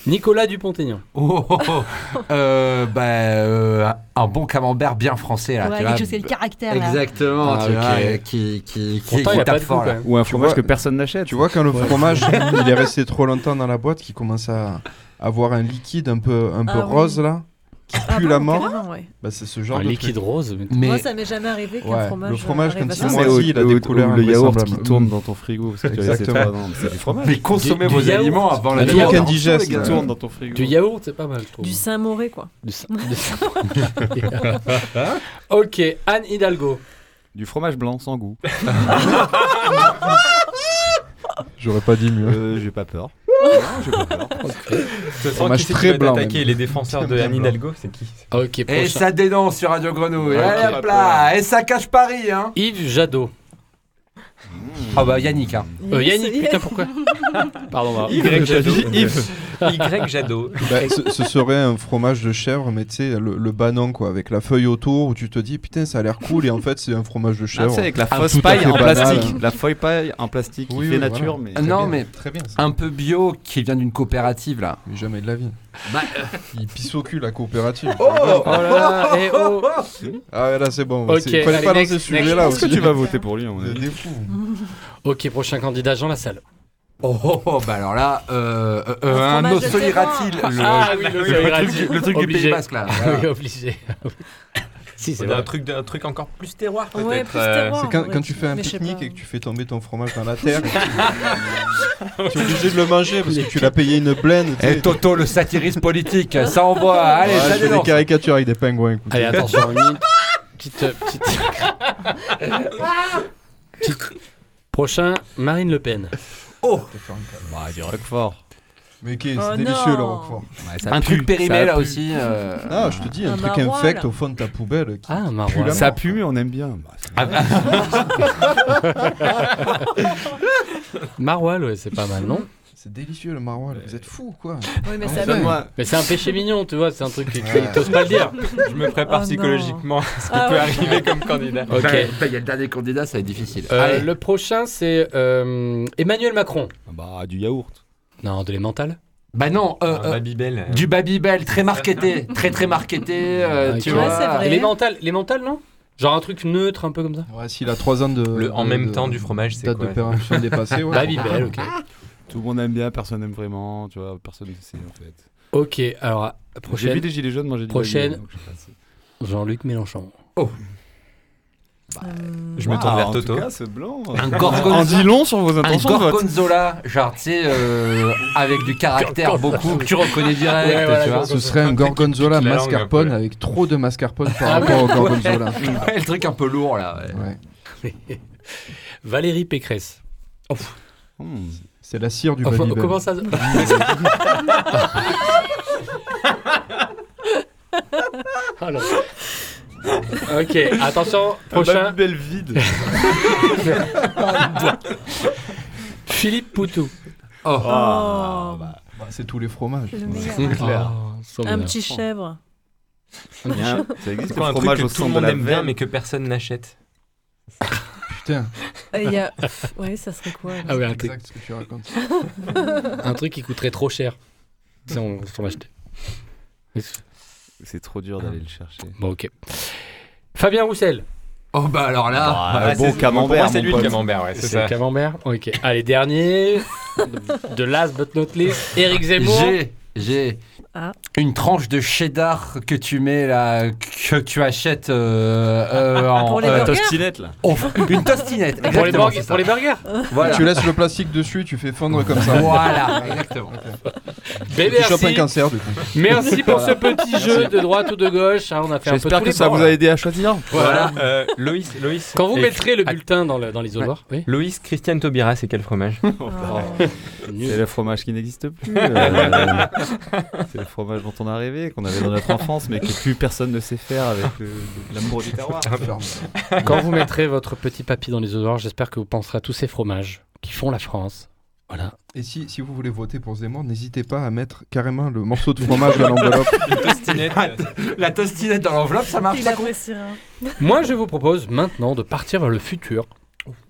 Nicolas Dupont-Aignan. Oh, oh, oh. Euh, bah, euh, un bon camembert bien français là. Ouais, tu vois. quelque chose, c'est le caractère, là. Exactement, Ah, tu vois, qui, qui, qui, Pourtant, qui il tape fort là. Ou un fromage vois- que personne n'achète. Tu vois, quand le fromage il est resté trop longtemps dans la boîte, qu'il commence à avoir un liquide un peu, un peu Ah oui. rose là, qui Ah pue bon, la mort, carrément, ouais. bah, c'est ce genre Un de liquide truc. rose. mais- Mais Moi, ça m'est jamais arrivé qu'un Ouais, fromage. le fromage, à il ça. est moisi, il a des couleurs le yaourt qui tourne dans ton frigo. Parce que tu vois, c'est Exactement. c'est du fromage. Mais consommez vos aliments avant la yaourt. indigeste. qui tourne dans ton frigo. Du yaourt, c'est pas mal, je trouve. Du Saint-Mauré, quoi. Du Saint- du Saint- ok, Anne Hidalgo. Du fromage blanc sans goût. J'aurais pas dit mieux. Euh, J'ai pas peur. Façon, Fromage qui c'est qui très va blanc, attaquer les défenseurs de Anne. Hidalgo C'est qui Ok, Et ça dénonce sur Radio Grenouille. Hop là. Et ça cache Paris, hein. Yves Jadot. Ah bah Yannick, hein. Euh, Yannick, yes. putain, pourquoi Pardon. Y Jadot. Yves. Y Jadot. Bah, ce, ce serait un fromage de chèvre, mais tu sais, le, le banon quoi, avec la feuille autour où tu te dis putain, ça a l'air cool, et en fait, c'est un fromage de Ah, chèvre. tu sais, avec la Ah, fausse paille fait en banal. plastique. La feuille paille en plastique qui Oui, fait oui, nature, mais. Ah, non, bien, mais très bien. ça. un peu bio qui vient d'une coopérative là. Mais jamais de la vie. Bah, Il pisse au cul la coopérative. Oh, Oh là là, eh oh. Ah ouais, là c'est bon. Ok, c'est- Fallait allez, pas next, lancer ce next. sujet-là Est-ce que aussi. tu vas voter pour lui êtes avis des fous. Ok, prochain candidat, Jean Lassalle. Oh, oh, oh, bah alors là, euh, euh, euh, Un ossoliratil. Le, Ah oui, le le Soliratil. truc, du- le truc du. Pays Basque là. Voilà. oui, obligé. Si, c'est un truc, un truc encore plus terroir peut-être. Ouais, plus euh, terroir. C'est quand, ouais, quand tu fais un pique-nique et que tu fais tomber ton fromage dans la terre. tu es obligé de le manger parce que tu l'as payé une blende. Et sais. Toto, le satiriste politique, ça envoie. Allez, Ouais, ça je fais des caricatures avec des pingouins. écoute. Allez, attention, une. Petite, petite... Petite- Prochain, Marine Le Pen. Oh, Bah, du Roquefort. Mais ok, c'est Oh délicieux le roquefort. Ouais, ça un pue, truc périmé là aussi. euh, Ah, je te dis, un, Un truc maroilles. infect au fond de ta poubelle. Qui... Ah, Marois. la Ça pue, mais on aime bien. Bah, c'est Ah. Maroilles, ouais, c'est pas mal, non C'est délicieux le maroilles. Vous êtes fous quoi. Oui, mais Ah, c'est un péché mignon, tu vois, c'est un truc que Ouais. t'oses pas le dire. Je me prépare Oh psychologiquement à ce qui Ah peut ouais. arriver comme candidat. Ok. Il y a le dernier candidat, ça va être difficile. Euh, Allez. le prochain, c'est euh, Emmanuel Macron. Bah, du yaourt. Non, de l'émental. Bah non, euh, euh, Babybel. du Babybel, très marketé, très très marketé, euh, Ok. tu Ouais, vois. Et l'émental, l'émental, non? Genre un truc neutre, un peu comme ça? Ouais, s'il a 3 ans de. Le en de- même de- temps du fromage, c'est Date quoi de péremption dépassée, ouais. Babybel, ok. Tout le monde aime bien, personne n'aime vraiment. Tu vois, personne ne sait en fait. Ok, alors J'ai prochaine. vu des gilets jaunes manger du Prochaine. baguette, donc je Jean-Luc Mélenchon. Je me tourne vers en Toto. tout cas, ce blanc. Un En gorgonzola. dit long sur vos Un intentions vote. gorgonzola, genre, tu sais, euh, avec du caractère beaucoup, que tu reconnais direct, Ouais, voilà, tu vois. Ce serait un gorgonzola un mascarpone avec trop de mascarpone par Ah rapport au gorgonzola. Ouais, le truc un peu lourd, là. ouais. Ouais. Valérie Pécresse. Hmm. C'est la cire du Babybel. comment ça Ah non. Ok, attention, prochain. belle vide. Philippe Poutou. Oh, Bah, c'est tous les fromages. le meilleur. C'est clair. Un petit chèvre. Ça existe C'est le quoi un truc fromage que au tout le monde aime bien mais que personne n'achète Putain, Euh, Il y a... Ouais, ça serait quoi Ah ouais, un truc, exact ce que tu racontes. un truc qui coûterait trop cher. Ça, on s'en va acheter. C'est trop dur d'aller le chercher. Bon, ok. Fabien Roussel. Oh, bah alors là. Ah, Ouais, bon c'est- camembert, c'est lui le camembert, ouais, c'est ça. le camembert. Ok. Allez, dernier. De last but not least, Eric Zemmour. J'ai, j'ai Ah. une tranche de cheddar que tu mets là, que tu achètes euh, euh, en Pour les euh, Tostinette là. oh, une tostinette. Pour les, exactement, burgers, pour les burgers. Voilà. Tu laisses le plastique dessus, tu fais fondre comme ça. Voilà, exactement. Bébé, Tu chopes un merci. cancer du coup. Merci pour ce petit jeu de droite ou de gauche. hein, on a fait un peu J'espère que ça bords, vous a aidé à choisir. Voilà. Euh, Loïs, Loïs. Quand vous Et- mettrez le bulletin dans le- dans l'isoloir, oui. Loïs Christiane Taubira, c'est quel fromage Oh. C'est le fromage qui n'existe plus. Euh, fromage dont on a rêvé, qu'on avait dans notre enfance, mais que plus personne ne sait faire avec le- l'amour du terroir. Quand vous mettrez votre petit papy dans l'isoloir, j'espère que vous penserez à tous ces fromages qui font la France. Voilà. Et si, si vous voulez voter pour Zemmour, n'hésitez pas à mettre carrément le morceau de fromage dans l'enveloppe. La tostinette dans l'enveloppe, ça marche. Moi, je vous propose maintenant de partir vers le futur.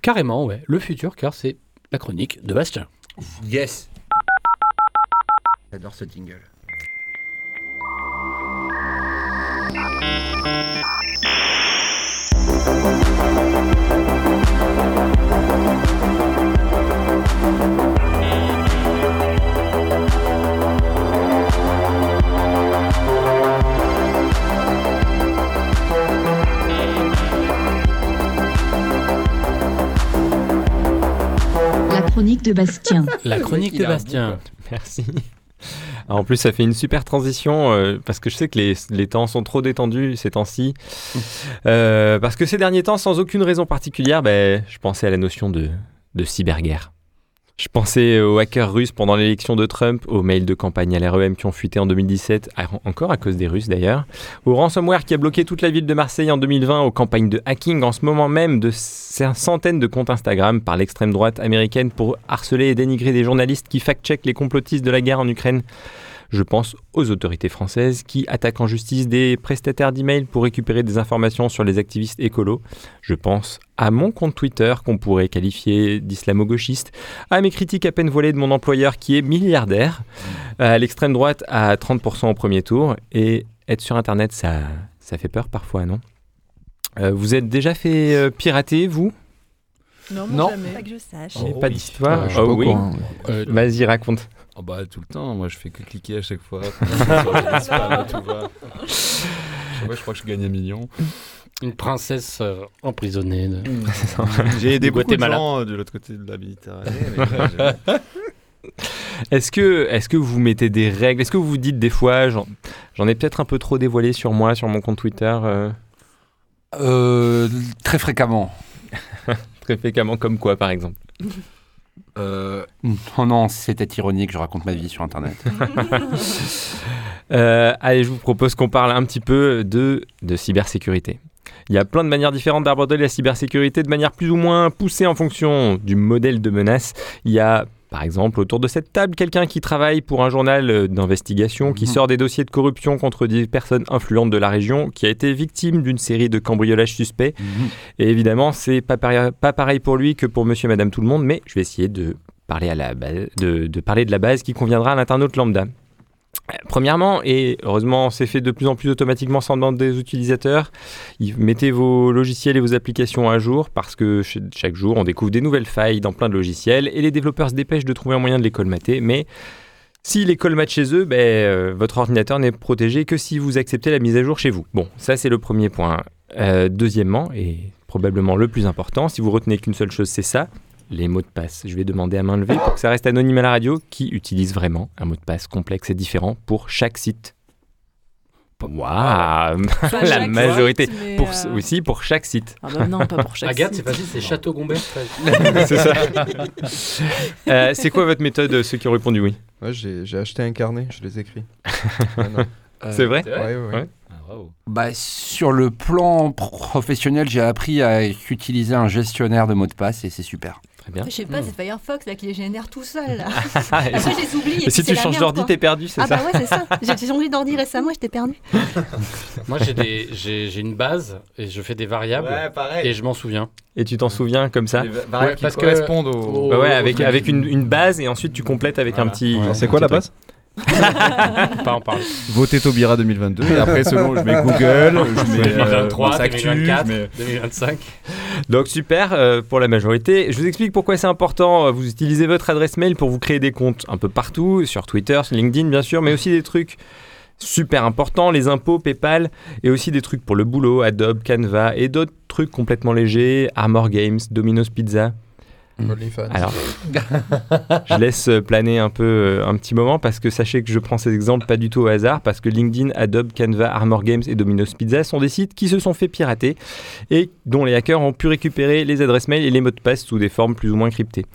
Carrément, ouais, le futur, car c'est la chronique de Bastien. Yes. J'adore ce jingle. La chronique de Bastien. La chronique de Bastien. Merci. En plus, ça fait une super transition euh, parce que je sais que les, les temps sont trop détendus ces temps-ci. Euh, parce que ces derniers temps, sans aucune raison particulière, ben, je pensais à la notion de, de cyberguerre. Je pensais aux hackers russes pendant l'élection de Trump, aux mails de campagne à l'REM qui ont fuité en 2017, à- encore à cause des Russes d'ailleurs, au ransomware qui a bloqué toute la ville de Marseille en 2020, aux campagnes de hacking en ce moment même de centaines de comptes Instagram par l'extrême droite américaine pour harceler et dénigrer des journalistes qui fact-checkent les complotistes de la guerre en Ukraine. Je pense aux autorités françaises qui attaquent en justice des prestataires d'email pour récupérer des informations sur les activistes écolos. Je pense à mon compte Twitter qu'on pourrait qualifier d'islamo-gauchiste, à mes critiques à peine voilées de mon employeur qui est milliardaire, à l'extrême droite à 30% au premier tour, et être sur Internet, ça, ça fait peur parfois, non? Euh, Vous êtes déjà fait euh, pirater, vous? Non, Non. jamais. Pas que je sache. Oh pas oui. d'histoire. Euh, suis Oh oui. Euh, Vas-y, raconte. Oh bah tout le temps, moi je fais que cliquer à chaque fois. tout va. Ouais, je crois que je gagne un million. une princesse euh, emprisonnée. de- J'ai aidé beaucoup de gens euh, de l'autre côté de la Méditerranée. Est-ce que, est que vous mettez des règles? Est-ce que vous vous dites des fois, j'en j'en ai peut-être un peu trop dévoilé sur moi, sur mon compte Twitter euh, Euh, très fréquemment. Très fréquemment, comme quoi par exemple Euh, non, non, c'était ironique, je raconte ma vie sur Internet. Euh, Allez, je vous propose qu'on parle un petit peu de, de cybersécurité. Il y a plein de manières différentes d'aborder la cybersécurité de manière plus ou moins poussée en fonction du modèle de menace. Il y a par exemple autour de cette table quelqu'un qui travaille pour un journal euh, d'investigation, qui Mhm. sort des dossiers de corruption contre des personnes influentes de la région, qui a été victime d'une série de cambriolages suspects. Et évidemment, c'est pas pas pareil pour lui que pour monsieur, madame, tout le monde, mais je vais essayer de parler, à la base, de, de parler de la base qui conviendra à l'internaute lambda. Premièrement, et heureusement c'est fait de plus en plus automatiquement sans demande des utilisateurs, mettez vos logiciels et vos applications à jour parce que ch- chaque jour on découvre des nouvelles failles dans plein de logiciels et les développeurs se dépêchent de trouver un moyen de les colmater, mais S'il est colmat chez eux, ben, euh, votre ordinateur n'est protégé que si vous acceptez la mise à jour chez vous. Bon, ça c'est le premier point. Euh, deuxièmement, et probablement le plus important, si vous retenez qu'une seule chose, c'est ça, les mots de passe. Je vais demander à main levée pour que ça reste anonyme à la radio qui utilise vraiment un mot de passe complexe et différent pour chaque site? Waouh La majorité. site, Pour, euh, Oui, pour chaque site. Ah bah non, pas pour chaque Agathe, site. c'est facile, c'est Château Gombert. c'est ça. Euh, c'est quoi votre méthode, euh, ceux qui ont répondu oui? Ouais, j'ai j'ai acheté un carnet, je les écris. Ah. C'est vrai? Ouais, ouais, ouais. Ouais. Bah, sur le plan professionnel, j'ai appris à utiliser un gestionnaire de mots de passe et c'est super. Très bien. Je sais pas, c'est Firefox là qui les génère tout seul. Là. Et Après, si- je les oublie. et si tu changes d'ordi, t'es perdu, c'est ah ça bah ouais, c'est ça. J'ai changé d'ordi récemment, j'étais perdu. Moi, j'ai des- j'ai j'ai une base et je fais des variables. Ouais, pareil. Et je m'en souviens. Et tu t'en souviens comme ça Les va- variables qui parce correspondent au- Bah ouais, avec, une, une base et ensuite tu complètes avec un petit. Ouais. un C'est quoi petit la truc. Pas en parler. Votez Taubira 2022. Et après, selon, je mets Google, je mets euh, 2023, Max Actu, 2024, je mets- 2025. Donc super euh, pour la majorité. Je vous explique pourquoi c'est important. Vous utilisez votre adresse mail pour vous créer des comptes un peu partout, sur Twitter, sur LinkedIn bien sûr, mais aussi des trucs super importants, les impôts, PayPal, et aussi des trucs pour le boulot, Adobe, Canva, et d'autres trucs complètement légers, Armor Games, Domino's Pizza. OnlyFans. Alors, je laisse planer un peu euh, un petit moment parce que sachez que je prends ces exemples pas du tout au hasard parce que LinkedIn, Adobe, Canva, Armor Games et Domino's Pizza sont des sites qui se sont fait pirater et dont les hackers ont pu récupérer les adresses mail et les mots de passe sous des formes plus ou moins cryptées.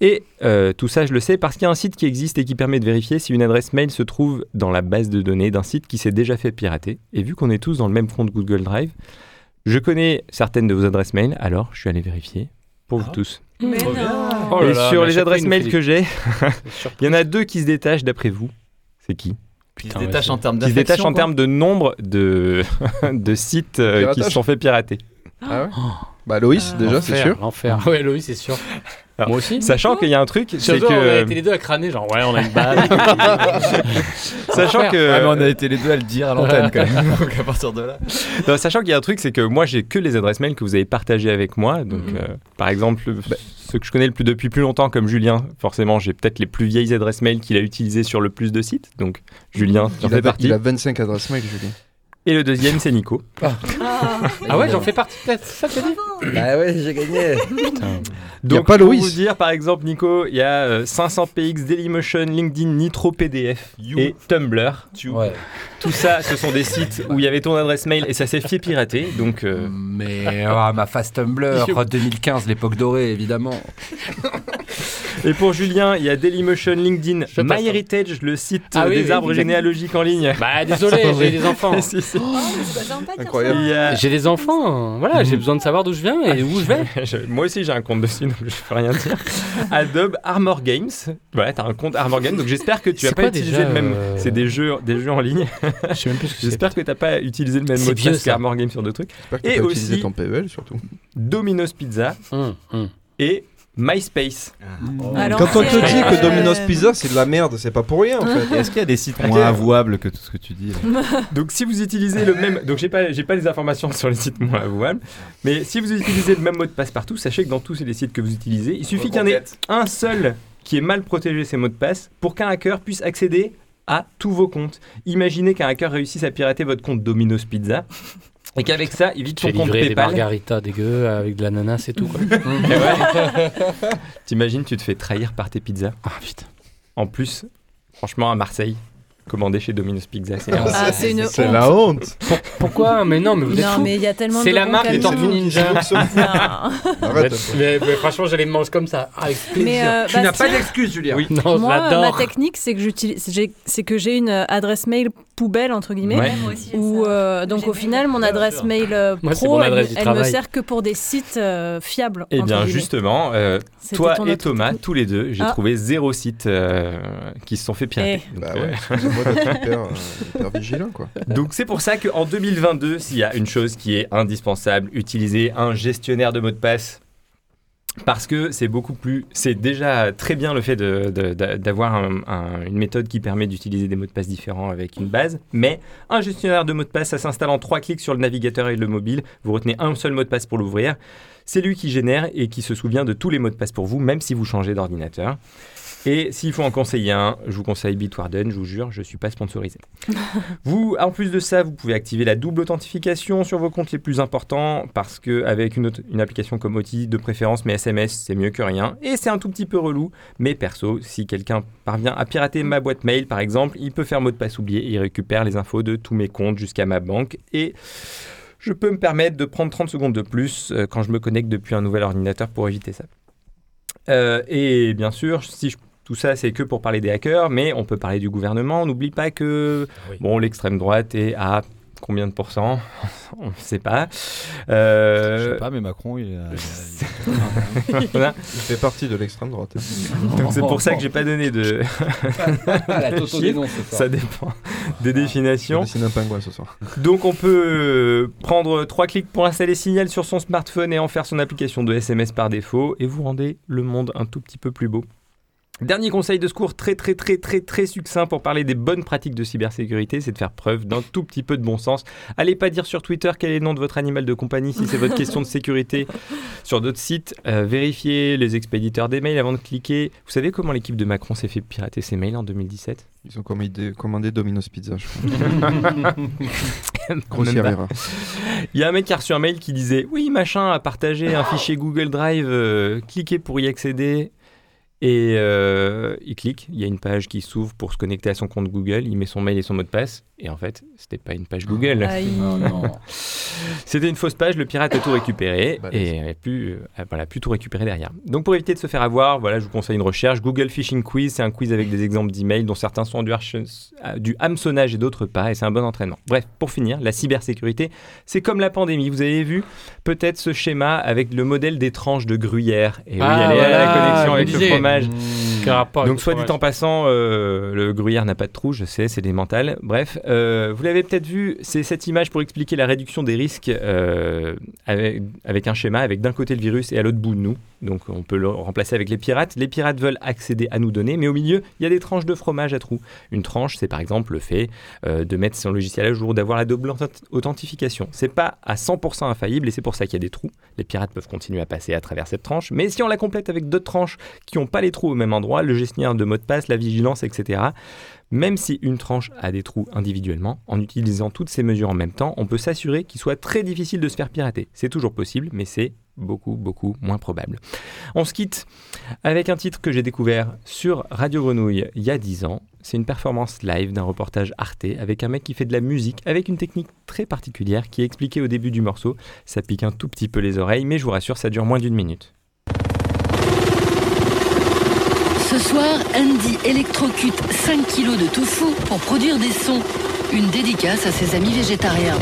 Et euh, tout ça, je le sais parce qu'il y a un site qui existe et qui permet de vérifier si une adresse mail se trouve dans la base de données d'un site qui s'est déjà fait pirater. Et vu qu'on est tous dans le même compte Google Drive, je connais certaines de vos adresses mail, alors je suis allé vérifier pour vous tous. Mais non. Oh là et là, sur les adresses mail que j'ai, il y en a deux qui se détachent d'après vous. C'est qui? Qui se détache vas-y. en termes Qui se détachent en termes de nombre de, de sites euh, qui se sont fait pirater. Ah ouais? Bah Loïs, déjà, c'est sûr. L'enfer. Ouais, Loïs, c'est sûr. Alors, Moi aussi. Sachant qu'il y a un truc, c'est Surtout, on a que. été les deux à crâner, genre, ouais, on a une base. Sachant que. Ouais, mais on a été les deux à le dire à l'antenne quand même. Donc à partir de là. Non, sachant qu'il y a un truc, c'est que moi j'ai que les adresses mail que vous avez partagées avec moi. Donc, Mhm. euh, par exemple, bah, ceux que je connais le plus depuis plus longtemps, comme Julien, forcément, j'ai peut-être les plus vieilles adresses mail qu'il a utilisées sur le plus de sites. Donc, Julien, j'en Il a, fais partie. il a 25 adresses mail, Julien. Et le deuxième, c'est Nico. Ah ouais, j'en fais partie peut-être. Ça te dit Bah ouais, j'ai gagné. Donc, pas pour vous dire, par exemple, Nico, il y a euh, 500px, Dailymotion, LinkedIn, Nitro PDF et Tumblr. Ouais. Tout ça, ce sont des sites où il y avait ton adresse mail et ça s'est fait pirater. Donc, euh, Mais oh, ma face Tumblr, 2015, l'époque dorée, évidemment. Et pour Julien, il y a Dailymotion, LinkedIn. MyHeritage, le site Ah euh, oui, des oui, arbres oui. généalogiques en ligne. Bah désolé, j'ai des enfants. Si, si. Incroyable. Il y a- J'ai des enfants. Voilà, j'ai besoin de savoir d'où je viens et où je vais. Je- Moi aussi j'ai un compte dessus donc je peux rien dire. Adobe Armor Games. Voilà, t'as un compte Armor Games donc j'espère que tu C'est as pas quoi utilisé déjà, le même. euh, C'est des jeux, des jeux en ligne. Je sais même plus ce que c'est. J'espère que t'as pas utilisé le même C'est mot de vieux, passe ça. qu'Armor Games sur deux trucs. J'espère que Et tu as utilisé aussi- ton PEL surtout. Domino's Pizza Hum, hum. et MySpace. Alors, Quand on te dit que Domino's Pizza c'est de la merde, c'est pas pour rien en fait. Est-ce qu'il y a des sites moins avouables que tout ce que tu dis là Donc si vous utilisez le même, donc j'ai pas, j'ai pas les informations sur les sites moins avouables, mais si vous utilisez le même mot de passe partout, sachez que dans tous les sites que vous utilisez, il suffit qu'il y en ait un seul qui ait mal protégé ses mots de passe pour qu'un hacker puisse accéder à tous vos comptes. Imaginez qu'un hacker réussisse à pirater votre compte Domino's Pizza et qu'avec ça, il vide ton compte livrer des PayPal. margaritas dégueu avec de l'ananas et tout quoi. Et ouais. T'imagines, tu te fais trahir par tes pizzas. Ah putain. En plus, franchement, à Marseille, commander chez Domino's Pizza, c'est Ah, c'est une C'est honte. la honte. Pourquoi? Mais non, mais vous êtes Non, fous. mais il y a tellement C'est la marque des. Tortues Ninja. Mais, mais franchement, je les mange comme ça, avec plaisir. Mais euh, Tu n'as pas d'excuse, Julien. Oui. non, moi, ma technique, c'est que j'utilise, j'ai- c'est que j'ai une adresse mail poubelle entre guillemets. Ouais. Où, euh, donc au final, mon adresse mail euh, Moi, pro, mon elle, adresse elle me sert que pour des sites euh, fiables. Eh entre bien, guillemets. justement, euh, toi et Thomas, truc. tous les deux, j'ai Ah. trouvé zéro site euh, qui se sont fait pirater. Donc, Bah ouais, excusez-moi d'être hyper, hyper vigilant quoi. Donc c'est pour ça qu'en 2022, s'il y a une chose qui est indispensable, utiliser un gestionnaire de mots de passe. Parce que c'est beaucoup plus. C'est déjà très bien le fait d'avoir un- un- une méthode qui permet d'utiliser des mots de passe différents avec une base. Mais un gestionnaire de mots de passe, ça s'installe en trois clics sur le navigateur et le mobile. Vous retenez un seul mot de passe pour l'ouvrir. C'est lui qui génère et qui se souvient de tous les mots de passe pour vous, même si vous changez d'ordinateur. Et s'il faut en conseiller un, je vous conseille Bitwarden, je vous jure, je suis pas sponsorisé. vous, en plus de ça, vous pouvez activer la double authentification sur vos comptes les plus importants parce que avec une, une application comme OTI, de préférence, mais SMS, c'est mieux que rien. Et c'est un tout petit peu relou, mais perso, si quelqu'un parvient à pirater ma boîte mail, par exemple, il peut faire mot de passe oublié et il récupère les infos de tous mes comptes jusqu'à ma banque. Et je peux me permettre de prendre 30 secondes de plus euh, quand je me connecte depuis un nouvel ordinateur pour éviter ça. Euh, et bien sûr, si je- tout ça, c'est que pour parler des hackers, mais on peut parler du gouvernement. On n'oublie pas que bon, l'extrême droite est à combien de pourcents On ne sait pas. Euh, Je sais pas, mais Macron, il a. Voilà. Il fait partie de l'extrême droite. Donc c'est pour ça que j'ai pas donné de. La. Ça dépend des définitions. Je dessine un pingouin ce soir. Donc on peut euh, prendre trois clics pour installer Signal sur son smartphone et en faire son application de SMS par défaut et vous rendez le monde un tout petit peu plus beau. Dernier conseil de secours très très très très très succinct pour parler des bonnes pratiques de cybersécurité, c'est de faire preuve d'un tout petit peu de bon sens. Allez pas dire sur Twitter quel est le nom de votre animal de compagnie si c'est votre question de sécurité. Sur d'autres sites, euh, vérifiez les expéditeurs des mails avant de cliquer. Vous savez comment l'équipe de Macron s'est fait pirater ses mails en 2017 Ils ont commandé, commandé Domino's Pizza, je crois. Grossière erreur. Il y a un mec qui a reçu un mail qui disait Oui, machin, a partagé un fichier Google Drive, euh, cliquez pour y accéder. Et euh, il clique, il y a une page qui s'ouvre pour se connecter à son compte Google, il met son mail et son mot de passe, et en fait, c'était pas une page Google. Aïe. Oh non. C'était une fausse page, le pirate a tout récupéré Balèze. et a pu, euh, a- voilà, pu tout récupérer derrière. Donc pour éviter de se faire avoir, voilà, je vous conseille une recherche. Google Phishing Quiz, c'est un quiz avec des exemples d'emails dont certains sont du, euh, du hameçonnage et d'autres pas, et c'est un bon entraînement. Bref, pour finir, la cybersécurité, c'est comme la pandémie. Vous avez vu peut-être ce schéma avec le modèle des tranches de gruyère. Et oui, Ah, elle est là, la voilà, connexion avec le disais. Fromage. Quel avec Donc, soit dit en passant, euh, le gruyère n'a pas de trou, je sais, c'est des mentales. Bref, euh, vous l'avez peut-être vu, c'est cette image pour expliquer la réduction des risques euh, avec, avec un schéma avec d'un côté le virus et à l'autre bout de nous. Donc, on peut le remplacer avec les pirates. Les pirates veulent accéder à nos données, mais au milieu, il y a des tranches de fromage à trous. Une tranche, c'est par exemple le fait de mettre son logiciel à jour, d'avoir la double authent- authentification. C'est pas à 100% infaillible et c'est pour ça qu'il y a des trous. Les pirates peuvent continuer à passer à travers cette tranche, mais si on la complète avec d'autres tranches qui n'ont pas les trous au même endroit, le gestionnaire de mot de passe, la vigilance, etc. Même si une tranche a des trous individuellement, en utilisant toutes ces mesures en même temps, on peut s'assurer qu'il soit très difficile de se faire pirater. C'est toujours possible, mais c'est beaucoup, beaucoup moins probable. On se quitte avec un titre que j'ai découvert sur Radio Grenouille il y a 10 ans. C'est une performance live d'un reportage Arte avec un mec qui fait de la musique avec une technique très particulière qui est expliquée au début du morceau. Ça pique un tout petit peu les oreilles, mais je vous rassure, ça dure moins d'une minute. Ce soir, Andy électrocute 5 kilos de tofu pour produire des sons. Une dédicace à ses amis végétariens.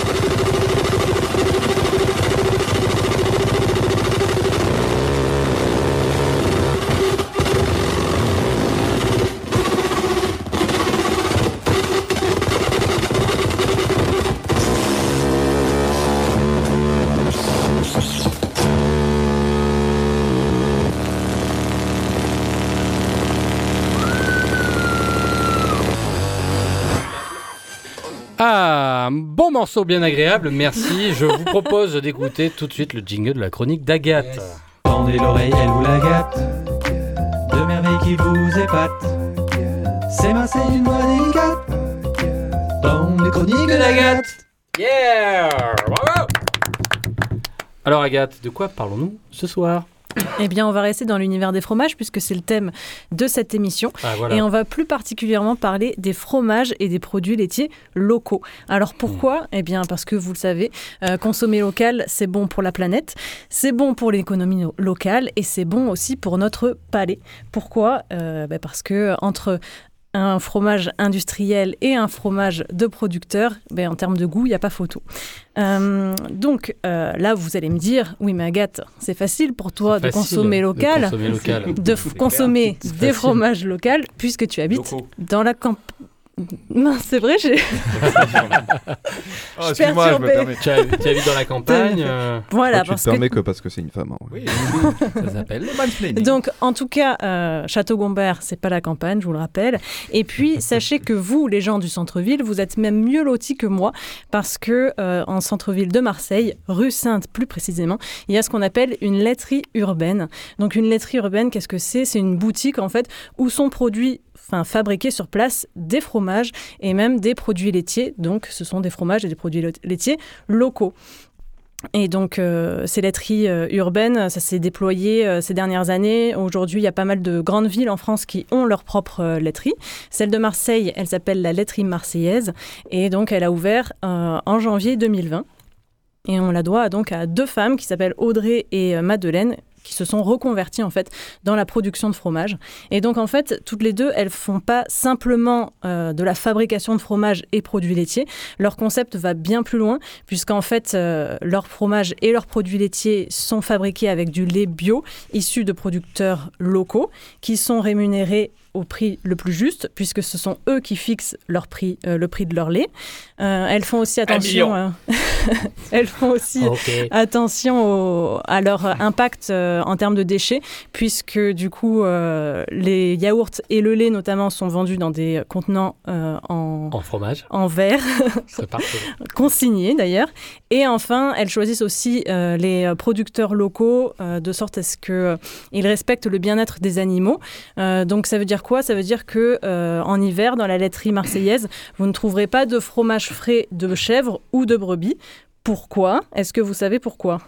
Un bon morceau bien agréable, merci. Je vous propose d'écouter tout de suite le jingle de la chronique d'Agathe. Tendez l'oreille, elle vous la gâte. De merveilles qui vous épatent. C'est masser une voix délicate. Dans les chroniques d'Agathe. Yeah Bravo Alors Agathe, de quoi parlons-nous ce soir? Eh bien, on va rester dans l'univers des fromages puisque c'est le thème de cette émission. Ah, voilà. Et on va plus particulièrement parler des fromages et des produits laitiers locaux. Alors pourquoi? Eh bien, parce que vous le savez, euh, consommer local, c'est bon pour la planète, c'est bon pour l'économie no- locale et c'est bon aussi pour notre palais. Pourquoi? Euh, ben, Parce que entre un fromage industriel et un fromage de producteur, ben, en termes de goût, il n'y a pas photo. Euh, donc euh, là, vous allez me dire, oui, mais Agathe, c'est facile pour toi de facile consommer de local, consommer local. de consommer clair. C'est des fromages locaux, puisque tu habites dans la camp- Non, c'est vrai, j'ai. Oh, excuse-moi, je me permets. Tu, habites- tu habites dans la campagne euh, Voilà, Oh, tu parce te permets que. que parce que c'est une femme. hein. Ça s'appelle le mansplaining. Donc, en tout cas, euh, Château-Gombert, c'est pas la campagne, je vous le rappelle. Et puis, sachez que vous, les gens du centre-ville, vous êtes même mieux lotis que moi, parce que euh, en centre-ville de Marseille, rue Sainte plus précisément, il y a ce qu'on appelle une laiterie urbaine. Donc, une laiterie urbaine, qu'est-ce que c'est? C'est une boutique en fait où sont produits enfin fabriqués sur place des fromages et même des produits laitiers. Donc ce sont des fromages et des produits laitiers locaux. Et donc, euh, ces laiteries euh, urbaines, ça s'est déployé euh, ces dernières années. Aujourd'hui, il y a pas mal de grandes villes en France qui ont leur propre laiterie. Celle de Marseille, elle s'appelle la laiterie marseillaise. Et donc, elle a ouvert en janvier 2020. Et on la doit donc à deux femmes qui s'appellent Audrey et Madeleine qui se sont reconverties en fait dans la production de fromage. Et donc en fait, toutes les deux, elles font pas simplement euh, de la fabrication de fromage et produits laitiers. Leur concept va bien plus loin, puisqu'en fait, euh, leurs fromages et leurs produits laitiers sont fabriqués avec du lait bio issu de producteurs locaux qui sont rémunérés au prix le plus juste, puisque ce sont eux qui fixent leur prix, euh, le prix de leur lait. Euh, elles font aussi attention. euh, elles font aussi Ok. attention au- à leur impact euh, en termes de déchets, puisque du coup, euh, les yaourts et le lait notamment sont vendus dans des contenants euh, en, En fromage. en verre, consignés d'ailleurs. Et enfin, elles choisissent aussi euh, les producteurs locaux euh, de sorte à ce qu'ils respectent le bien-être des animaux. Euh, donc ça veut dire quoi Ça veut dire que euh, en hiver, dans la laiterie marseillaise, vous ne trouverez pas de fromage frais de chèvre ou de brebis. Pourquoi? Est-ce que vous savez pourquoi?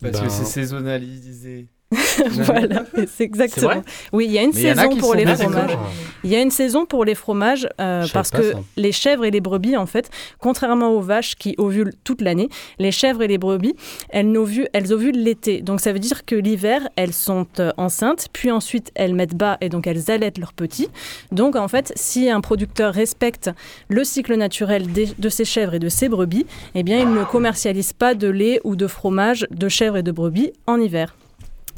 Parce Ben- que c'est saisonnalisé. voilà, c'est exactement. oui, il y a une saison pour les fromages. Il y a une saison pour les fromages euh, parce que ça. les chèvres et les brebis, en fait, contrairement aux vaches qui ovulent toute l'année, les chèvres et les brebis, elles, n'ovulent- elles ovulent l'été. Donc ça veut dire que l'hiver, elles sont euh, enceintes, puis ensuite elles mettent bas et donc elles allaitent leurs petits. Donc en fait, si un producteur respecte le cycle naturel des- de ses chèvres et de ses brebis, eh bien il ne commercialise pas de lait ou de fromage de chèvres et de brebis en hiver.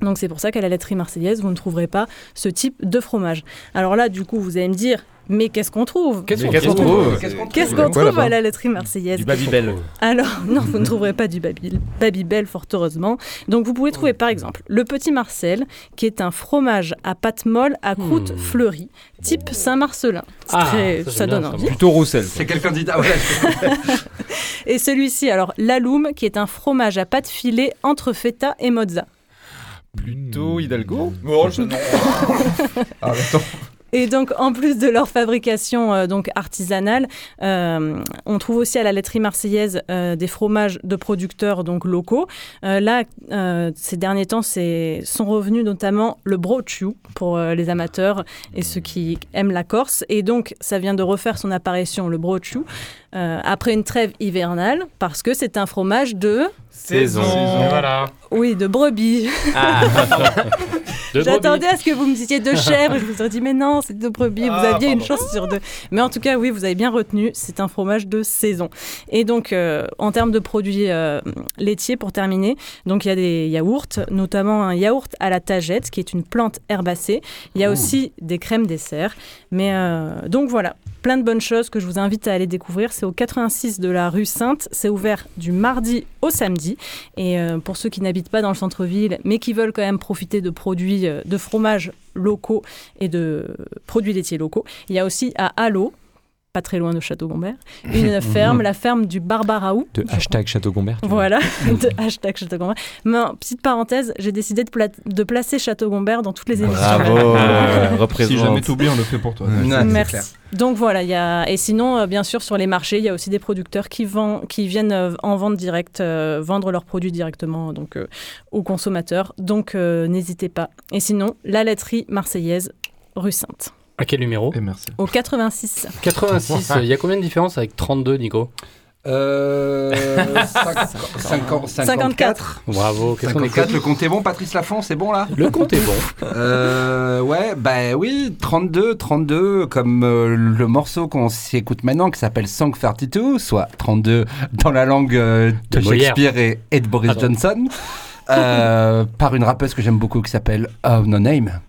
Donc c'est pour ça qu'à la laiterie marseillaise, vous ne trouverez pas ce type de fromage. Alors là, du coup, vous allez me dire, mais qu'est-ce qu'on trouve? Qu'est-ce qu'on qu'est-ce qu'on trouve? Trouve Qu'est-ce qu'on Qu'est-ce trouve à la laiterie marseillaise? Du Babybel. alors, non, vous ne trouverez pas du Baby- Babybel, fort heureusement. Donc, vous pouvez trouver, par exemple, le Petit Marcel, qui est un fromage à pâte molle à croûte Hmm. fleurie, type Saint-Marcelin. Ah, très- ça, bien, donne ça, envie. Plutôt Roussel. C'est quel candidat je- Et celui-ci, alors, l'Aloum, qui est un fromage à pâte filée entre feta et mozza. Plutôt Hidalgo? Oh, je... non. Arrêtons. Et donc, en plus de leur fabrication euh, donc artisanale, euh, on trouve aussi à la laiterie marseillaise euh, des fromages de producteurs donc locaux. Euh, là, euh, ces derniers temps, c'est sont revenus notamment le brochu pour euh, les amateurs et ceux qui aiment la Corse. Et donc, ça vient de refaire son apparition, le brochu, euh, après une trêve hivernale, parce que c'est un fromage de, Saison. Voilà. oui, de brebis. Ah, De J'attendais à ce que vous me disiez de chèvre. Je vous ai dit, mais non, c'est de brebis. Vous Ah, aviez une chance sur deux. Mais en tout cas, oui, vous avez bien retenu. C'est un fromage de saison. Et donc, euh, en termes de produits euh, laitiers, pour terminer, donc il y a des yaourts, notamment un yaourt à la tagette, qui est une plante herbacée. Il y a aussi des crèmes dessert. Mais euh, donc voilà, plein de bonnes choses que je vous invite à aller découvrir. C'est au 86 de la rue Sainte. C'est ouvert du mardi au samedi. Et euh, pour ceux qui n'habitent pas dans le centre-ville, mais qui veulent quand même profiter de produits euh, de fromages locaux et de produits laitiers locaux, il y a aussi à Allo, pas très loin de Château-Gombert, une ferme, la ferme du Barbaraou. de hashtag Château Gombert. tu vois. Voilà, de hashtag Château-Gombert. Mais en petite parenthèse, j'ai décidé de, pla- de placer Château-Gombert dans toutes les émissions. Bravo. euh, Si représente. jamais t'oublies, on le fait pour toi. Merci. clair. Donc voilà, il y a... et sinon, euh, bien sûr, sur les marchés, il y a aussi des producteurs qui, vendent, qui viennent euh, en vente directe, euh, vendre leurs produits directement donc, euh, aux consommateurs. Donc euh, n'hésitez pas. Et sinon, la laiterie marseillaise, rue Sainte, À quel numéro Et merci. au 86. 86. Il y a combien de différence avec 32, Nico Euh, cinq- cinquante- 54. Bravo. Qu'est-ce qu'on 54, écoute le compte est bon, Patrice Lafont, c'est bon là? Le compte est bon. Euh, ouais, bah oui, 32, 32, comme euh, le morceau qu'on s'écoute maintenant qui s'appelle Song 32, soit 32 dans la langue euh, de. Shakespeare et, et de Boris Attends. Johnson, euh, par une rappeuse que j'aime beaucoup qui s'appelle Oh No Name.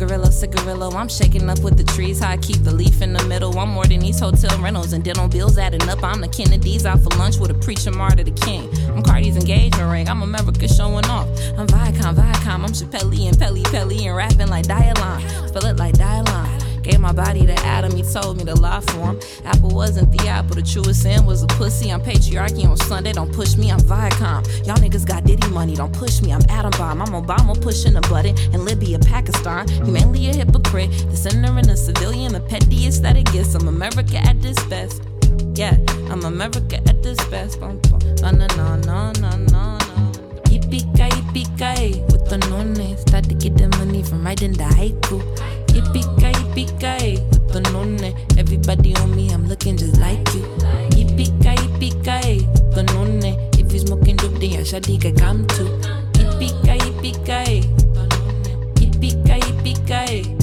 Cigarillo, cigarillo. I'm shaking up with the trees. How I keep the leaf in the middle. I'm more than these hotel rentals and dental bills adding up. I'm the Kennedys out for lunch with a preacher martyr the king. I'm Cardi's engagement ring. I'm America showing off. I'm Viacom, Viacom. I'm Chappelle and Pelly Pelly and rapping like Dialon. Spell it like Dialon. Gave my body to Adam, he told me to lie for him. Apple wasn't the apple, the truest sin was a pussy. I'm patriarchy on Sunday, don't push me, I'm Viacom. Y'all niggas got Diddy money, don't push me, I'm Adam Bomb. I'm Obama pushing a button in Libya, Pakistan. You mainly a hypocrite, the sinner and a civilian, the pettiest that it gets. I'm America at this best. Yeah, I'm America at this best. Bum, bum. No, no, no, no, no, no, no. Yippee-ki, yippee-ki, with the nonne. Start to get the money from writing the haiku. Yippee-ki, yippee-ki, with the nonne. Everybody on me, I'm looking just like you. Yippee-ki, yippee-ki, with the nonne. If you smoking dope, then your shawty can come too. Yippee-ki, yippee-ki, eh, yippee-ki, yippee-ki.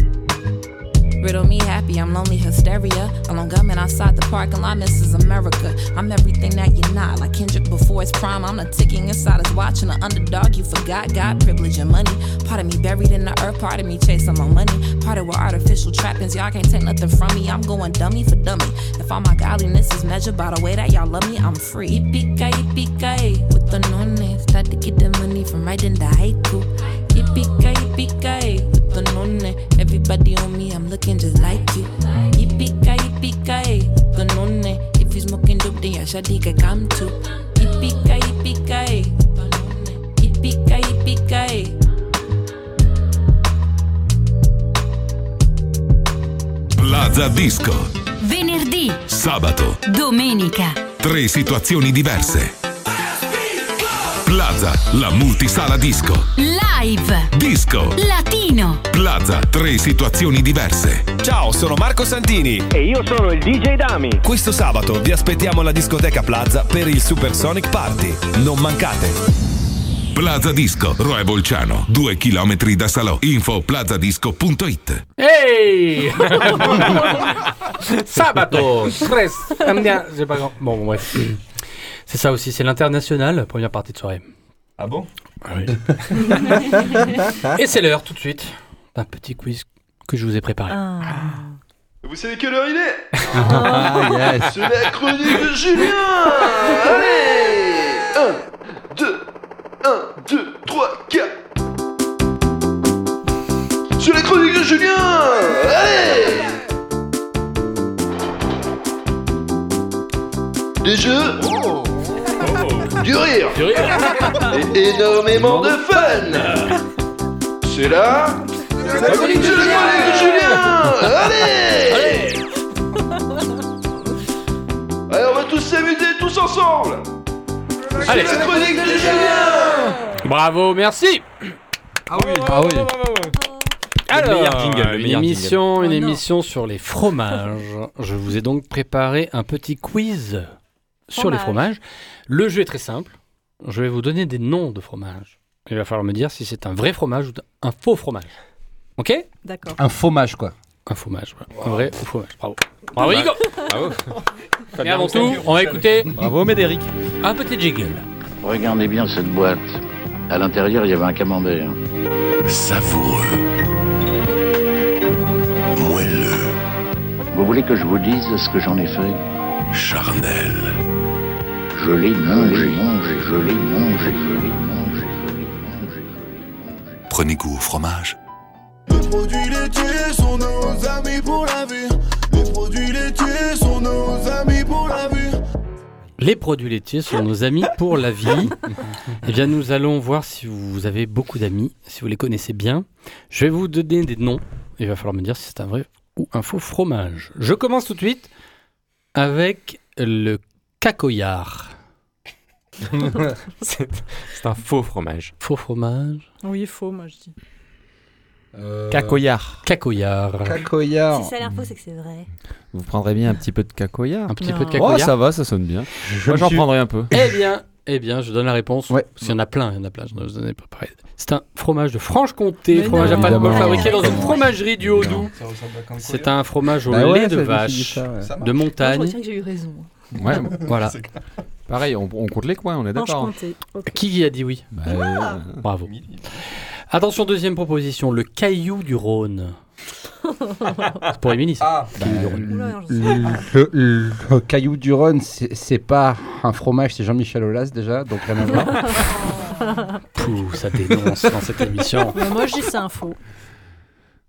Riddle me happy, I'm lonely hysteria. Along gunman outside the parking lot, Mrs. America. I'm everything that you're not. Like Kendrick before his prime, I'm the ticking inside his watch and the underdog you forgot. God, privilege, and money. Part of me buried in the earth, part of me chasing my money. Part of with artificial trappings, y'all can't take nothing from me. I'm going dummy for dummy. If all my godliness is measured by the way that y'all love me, I'm free. Yippee-ki, yippee-ki, with the nonne. Start to get the money from writing the haiku. Yippee-ki, yippee-ki, with the nonne. Everybody on me, I'm looking just like you. Yippee-ki, yippee-ki, with the nonne. If you smoking dope, then your shawty can come too. Yippee-ki, yippee-ki, yippee-ki, yippee-ki. Plaza Disco. Venerdì, Sabato. domenica. Tre situazioni diverse. Plaza, la multisala disco. Live. Disco. Latino. Plaza, tre situazioni diverse. Ciao, sono Marco Santini. E io sono il DJ Dami. Questo sabato vi aspettiamo alla discoteca Plaza per il Supersonic Party. Non mancate. Plaza Disco, Roe Bolciano, due chilometri da Salò. Info plazadisco.it. Hey Sabato Stress Andiamo- C'est ça aussi, c'est l'international, première partie de soirée. Ah bon? Oui. Et c'est l'heure, tout de suite, d'un petit quiz que je vous ai préparé. Vous savez quelle heure il est? Ah, yes. C'est la chronique de Julien. Allez! 1, 2, 1, 2, 3, 4 C'est la chronique de Julien. Allez! Des jeux? Du rire. Et énormément de fun. C'est là. C'est la chronique de Julien. Allez. Allez, on va tous s'amuser tous ensemble. C'est Allez. la chronique de Julien. Bravo, merci. Ah oui, ah oui. Alors, jingle, une jingle. émission sur les fromages. Je vous ai donc préparé un petit quiz sur les Fromage. fromages. Le jeu est très simple. Je vais vous donner des noms de fromages. Il va falloir me dire si c'est un vrai fromage ou un faux fromage. Ok? D'accord. Un fromage, quoi. Un fromage, voilà. Un vrai fromage. Bravo. Bravo, Nico Bravo. Et avant tout, on va écouter Bravo Médéric. un petit jiggle. Regardez bien cette boîte. À l'intérieur, il y avait un camembert. Savoureux. Moelleux. Vous voulez que je vous dise ce que j'en ai fait? Charnel. Je l'ai mangé, mangé, je l'ai mangé, je l'ai mangé. Prenez goût au fromage. Les produits laitiers sont nos amis pour la vie. Les produits laitiers sont nos amis pour la vie. Les produits laitiers sont nos amis pour la vie. Eh bien, nous allons voir si vous avez beaucoup d'amis, si vous les connaissez bien. Je vais vous donner des noms. Il va falloir me dire si c'est un vrai ou un faux fromage. Je commence tout de suite avec le cacoyard. c'est c'est un faux fromage. Faux fromage. Oui, faux, moi je dis. Cacoyard. Cacoyard. Cacoyard. Si ça a l'air faux, c'est que c'est vrai. Vous prendrez bien un petit peu de cacoyard Un petit peu de Oh, cacoyard. ça va, ça sonne bien. Je Moi, j'en suis- prendrai un peu. Eh bien, eh bien, je donne la réponse. Parce qu'il y en a plein, il y en a plein. Je vous en ai préparé. C'est un fromage de Franche-Comté, Mais fromage non. à pâte molle fabriqué dans une fromagerie du Haut-Doubs. C'est un fromage au Bah ouais, lait de vache, ça, ouais. De marche. Moi, je montagne. retiens que j'ai eu raison. Ouais, Voilà. Pareil, on, on compte les coins, on est d'accord. Franche-Comté. ok. Qui a dit oui? Bah, euh, Bravo. Attention, deuxième proposition, le caillou du Rhône. C'est pour. Bah, Caillou du Rhône. le, le- le- le caillou du Rhône, c'est c'est pas un fromage, c'est Jean-Michel Aulas déjà, donc rien à voir. Pouh, ça dénonce dans cette émission. Mais moi, je dis c'est un faux.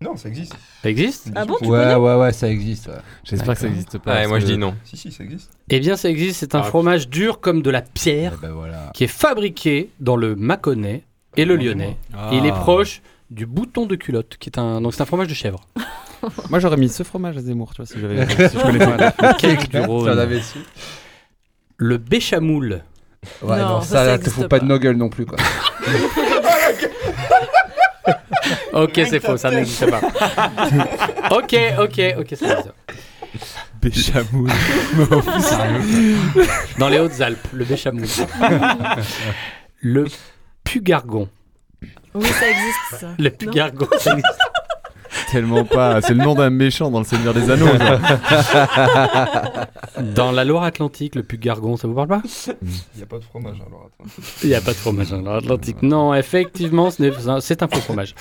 Non, ça existe. Ça existe Ah bon, tu Ouais, ouais, ouais, ça existe. ouais. J'espère que ça n'existe pas. Ouais, parce moi je que- dis non. Si, si, ça existe. Eh bien, ça existe. C'est un fromage dur comme de la pierre Eh ben voilà. qui est fabriqué dans le Mâconnais et le Lyonnais. Ah. Et il est proche du bouton de culotte, qui est un donc c'est un fromage de chèvre. Moi j'aurais mis ce fromage à Zemmour, tu vois, si j'avais. si je connaissais du Rhône. avait su. Le béchamoul. Ouais, Non, non, ça, ça, ça là, te existe faut pas de pas. no gueule non plus, quoi. Ok, c'est faux, ça n'existe pas. ok, ok, ok, ça existe. Béchamoul. Dans les Hautes-Alpes, le béchamoul. le pugargon. Oui, ça existe, ça. Le pugargon, ça existe. Tellement pas. C'est le nom d'un méchant dans le Seigneur des Anneaux. Dans la Loire-Atlantique, le pugargon, ça vous parle pas? Il n'y a pas de fromage alors attends. Il n'y a pas de fromage dans l'Atlantique. Non, effectivement, c'est un faux fromage.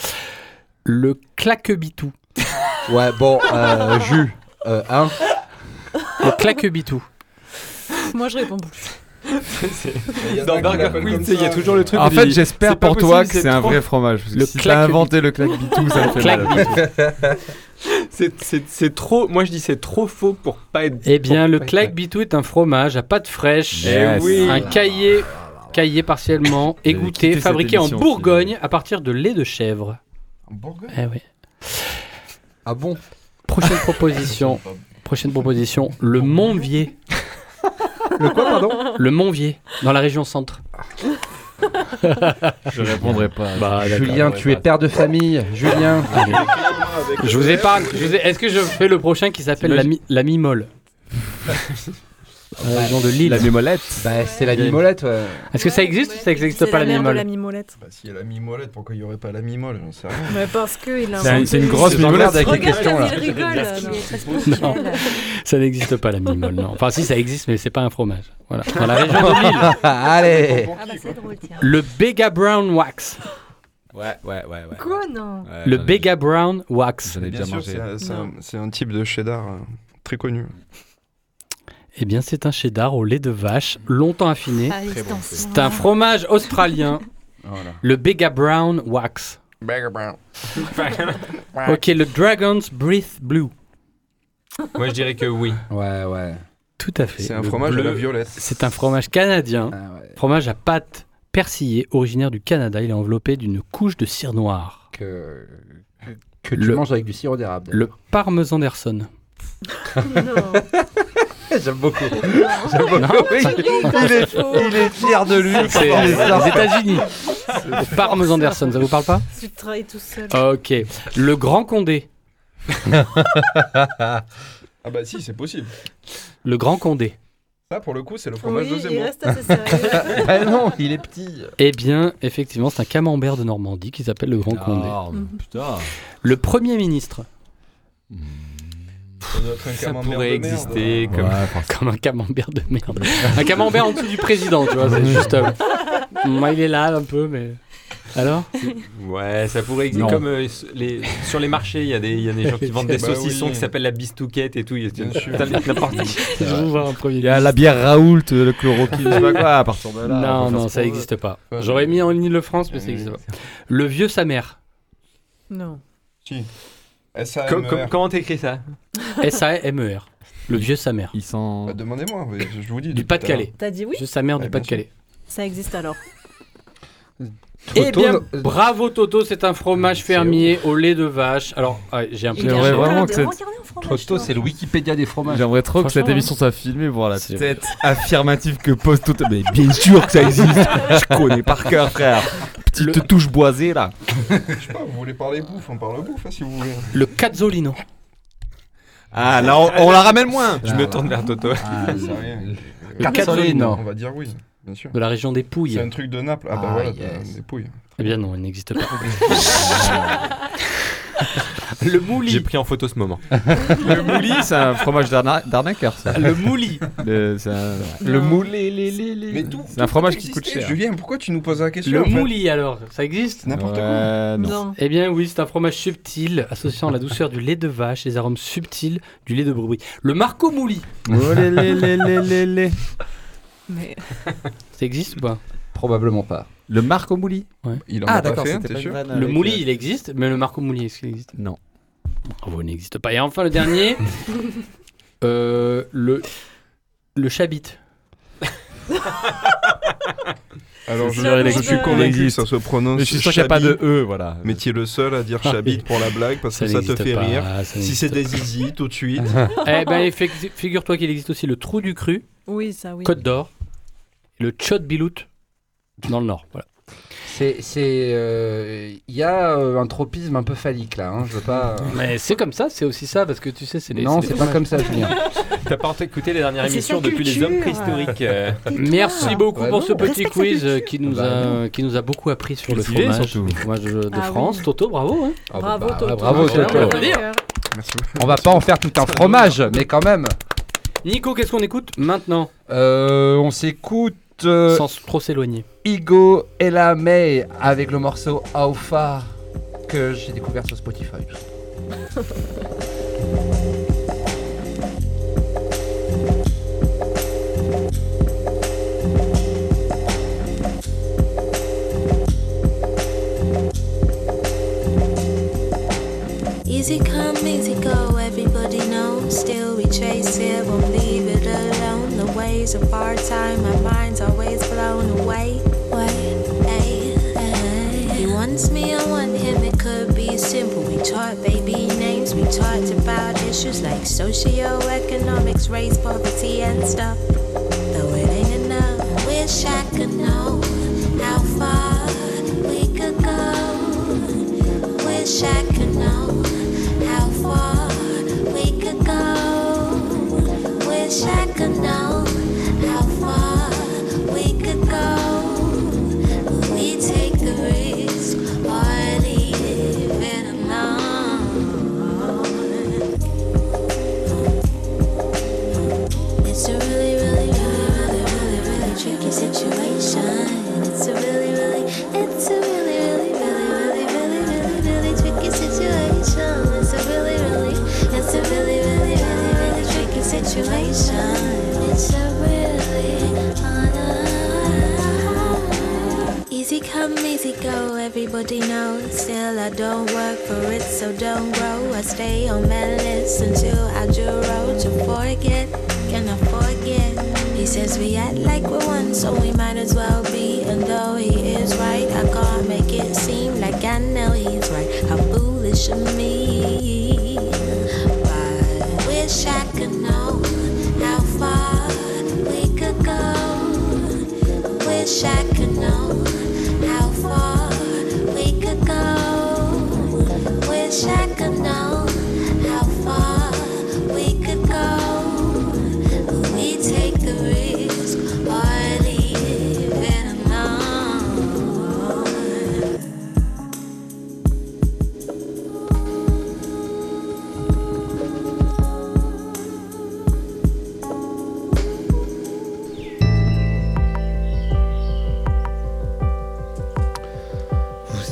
Le claquebitou. Ouais, bon, euh, jus. Euh, un. Le claquebitou. Moi, je réponds plus. Dans Burger Queen, il y a toujours le truc. En fait, j'espère pour toi que c'est un trop- vrai fromage. si t'as inventé le claque-bitou, ça me fait mal. C'est- trop. Moi je dis c'est trop faux pour pas être. Eh bien, le claque-bitou est un fromage à pâte fraîche. Oui. Un caillé, caillé partiellement égoutté, fabriqué en Bourgogne à partir de lait de chèvre. En Bourgogne Eh oui. Ah bon? Prochaine proposition. Prochaine proposition. Le Montvier. Le quoi, pardon Le Montvier, dans la région centre. Je répondrai pas. Bah. Julien, tu es père de famille. Julien. Je vous épargne. je vous ai- Est-ce que je fais le prochain qui s'appelle la, mi- la Mimole? La région de Lille. La mémolette. Bah, c'est la mimolette, ouais. Est-ce que ça existe ou ça n'existe pas la Mimole mimolette. Bah, s'il y a la mimolette, pourquoi il n'y aurait pas la mimole? J'en sais rien. Mais parce qu'il a C'est une grosse t'emmerde avec questions, comme là. Non, ça n'existe pas la Mimole. Non. Enfin, si ça existe, mais c'est pas un fromage. Voilà. Dans la région de Lille. Allez Ah bah. Le Bega Brown Wax. Ouais, ouais, ouais. ouais. Quoi, non? Ouais, Le Bega Brown Wax. Un- c'est un type de cheddar euh, très connu. Eh bien, c'est un cheddar au lait de vache, longtemps affiné. Ah. C'est un fromage australien, Voilà. le Bega Brown Wax. Burger Brown. Ok, le Dragon's Breath Blue. Moi je dirais que oui. Ouais, ouais. Tout à fait. C'est un Le fromage à la bleu, violette. C'est un fromage canadien, Ah, ouais. fromage à pâte persillée, originaire du Canada. Il est enveloppé d'une couche de cire noire. Que, que, que tu Le- manges avec du sirop d'érable. Le parmesan d'Erson. Non. J'aime beaucoup. J'aime beaucoup. Non, Oui, ça- il, est, il est fier de lui. C'est Il les États-Unis. Le parmesan d'Erson, ça vous parle pas Tu travailles tout seul. Ok. Le Grand Condé. Ah bah si, c'est possible. Le Grand Condé. Ça, pour le coup, c'est le fromage Oui, de il Zemmour. reste assez sérieux. Ah non, il est petit. Eh bien, effectivement, c'est un camembert de Normandie qui s'appelle le Grand Condé. Énorme, Putain. Le Premier ministre. Un Ça camembert pourrait exister comme. Comme un camembert de merde. un camembert en dessous du président, tu vois. C'est juste. euh, moi, il est là un peu, mais. Alors? Ouais, ça pourrait exister Non. comme euh, les, sur les marchés, il y, a des- il y a des gens qui vendent des Bah saucissons oui. qui s'appellent la bistouquette et tout. Il y a n'importe Il y a la bière Raoult, le chloroquine, je sais pas quoi, à partir de là. Non, non, ça n'existe pas. J'aurais mis en Ile-de-France, mais ça n'existe pas. Le vieux sa mère. Non. Si. S-A-M-E-R. Com- com- comment t'écris ça S-A-M-E-R. E Le vieux sa mère. Ils sont. Bah, Demandez-moi, oui, je je vous dis. Du depuis tout à Pas-de-Calais. T'as dit oui Vieux sa mère Ouais, du Pas-de-Calais. Ça existe alors. Eh bien, Toto, bravo Toto, c'est un fromage fermier au lait de vache. Alors, ah, j'ai un peu. J'aimerais vraiment que cette- Toto, c'est le Wikipédia des fromages. J'aimerais trop que cette émission soit filmée pour la C'est- tête affirmative que pose tout. Mais bien sûr que ça existe. Je connais par cœur, frère. Petite touche boisée là. Je sais pas, vous voulez parler bouffe, on parle bouffe hein, si vous voulez. Le cazzolino. Ah là, on, on la ramène moins. Je me tourne vers Toto. Ah. Le Cazzolino. On va dire oui, bien sûr. De la région des Pouilles. C'est un truc de Naples. Ah bah Ah, voilà, yes. des pouilles. Eh bien non, il n'existe pas. Le mouli. J'ai pris en photo ce moment. Le mouli, c'est un fromage d'arna- d'arnaqueur, ça. Le mouli. Le, c'est un- le mouli, les, les, les. Mais tout- c'est un fromage qui coûte cher. Julien, pourquoi tu nous poses la question Le en fait mouli alors, ça existe? N'importe Ouais, quoi. non. Non. Eh bien oui, c'est un fromage subtil associant la douceur du lait de vache et les arômes subtils du lait de brebis. Le Marco Mouli. Oh, les, les, les, les, les, les. Mais Ça existe ou pas Probablement pas. Le Marco Mouli Ouais. Il en Ah, a pas d'accord, fait t'es sûr Le mouli, euh, il existe, mais le Marco Mouli, est-ce qu'il existe? Non. Bravo, il n'existe pas. Et enfin, le dernier, euh, le, le chabit. Alors, je, je existe. suis convaincu ça se prononce. Mais je suis sûr qu'il n'y a pas de E, voilà. Mais tu es le seul à dire Ah, chabit pour la blague parce Ça que ça te fait pas, rire. Si c'est des zizi, tout de suite. eh ben, fi- figure-toi qu'il existe aussi le trou du cru, oui, ça oui. Côte d'Or, le Tchot Bilout dans le Nord. Voilà. C'est, c'est, euh, il y a euh, un tropisme un peu phallique là. Hein, je veux pas. euh, Mais c'est comme ça, c'est aussi ça, parce que tu sais, c'est les. Non, les c'est pas comme ça, Julien. T'as pas écouté les dernières émissions depuis les culture. hommes préhistoriques euh. Merci beaucoup Ouais, pour non, ce petit quiz qui nous, Bah, a, qui nous a beaucoup appris sur le fromage, surtout. le fromage de, Ah France. oui. Toto, bravo. hein. Ah, Bravo bah, Toto. bravo, Toto. On peut Bravo. dire. Merci. On va pas en faire tout un fromage, mais quand même. Nico, qu'est-ce qu'on écoute maintenant? Euh, on s'écoute Sans trop s'éloigner. Igo et la May avec le morceau How Far que j'ai découvert sur Spotify. Easy come, easy go, everybody knows. Still we chase it, won't leave it alone. Ways of our time, my mind's always blown away. Hey. He wants me, I want him, it could be simple. We taught baby names, we talked about issues like socioeconomics, race, poverty, and stuff. Though it ain't enough, wish I could know how far we could go. Wish I could know It's a really, uh, easy come, easy go. Everybody knows. Still, I don't work for it, so don't grow. I stay on my list until I road to forget. Can I forget? He says we act like we're one, so we might as well be. And though he is right, I can't make it seem like I know he's right. How foolish of me. Wish I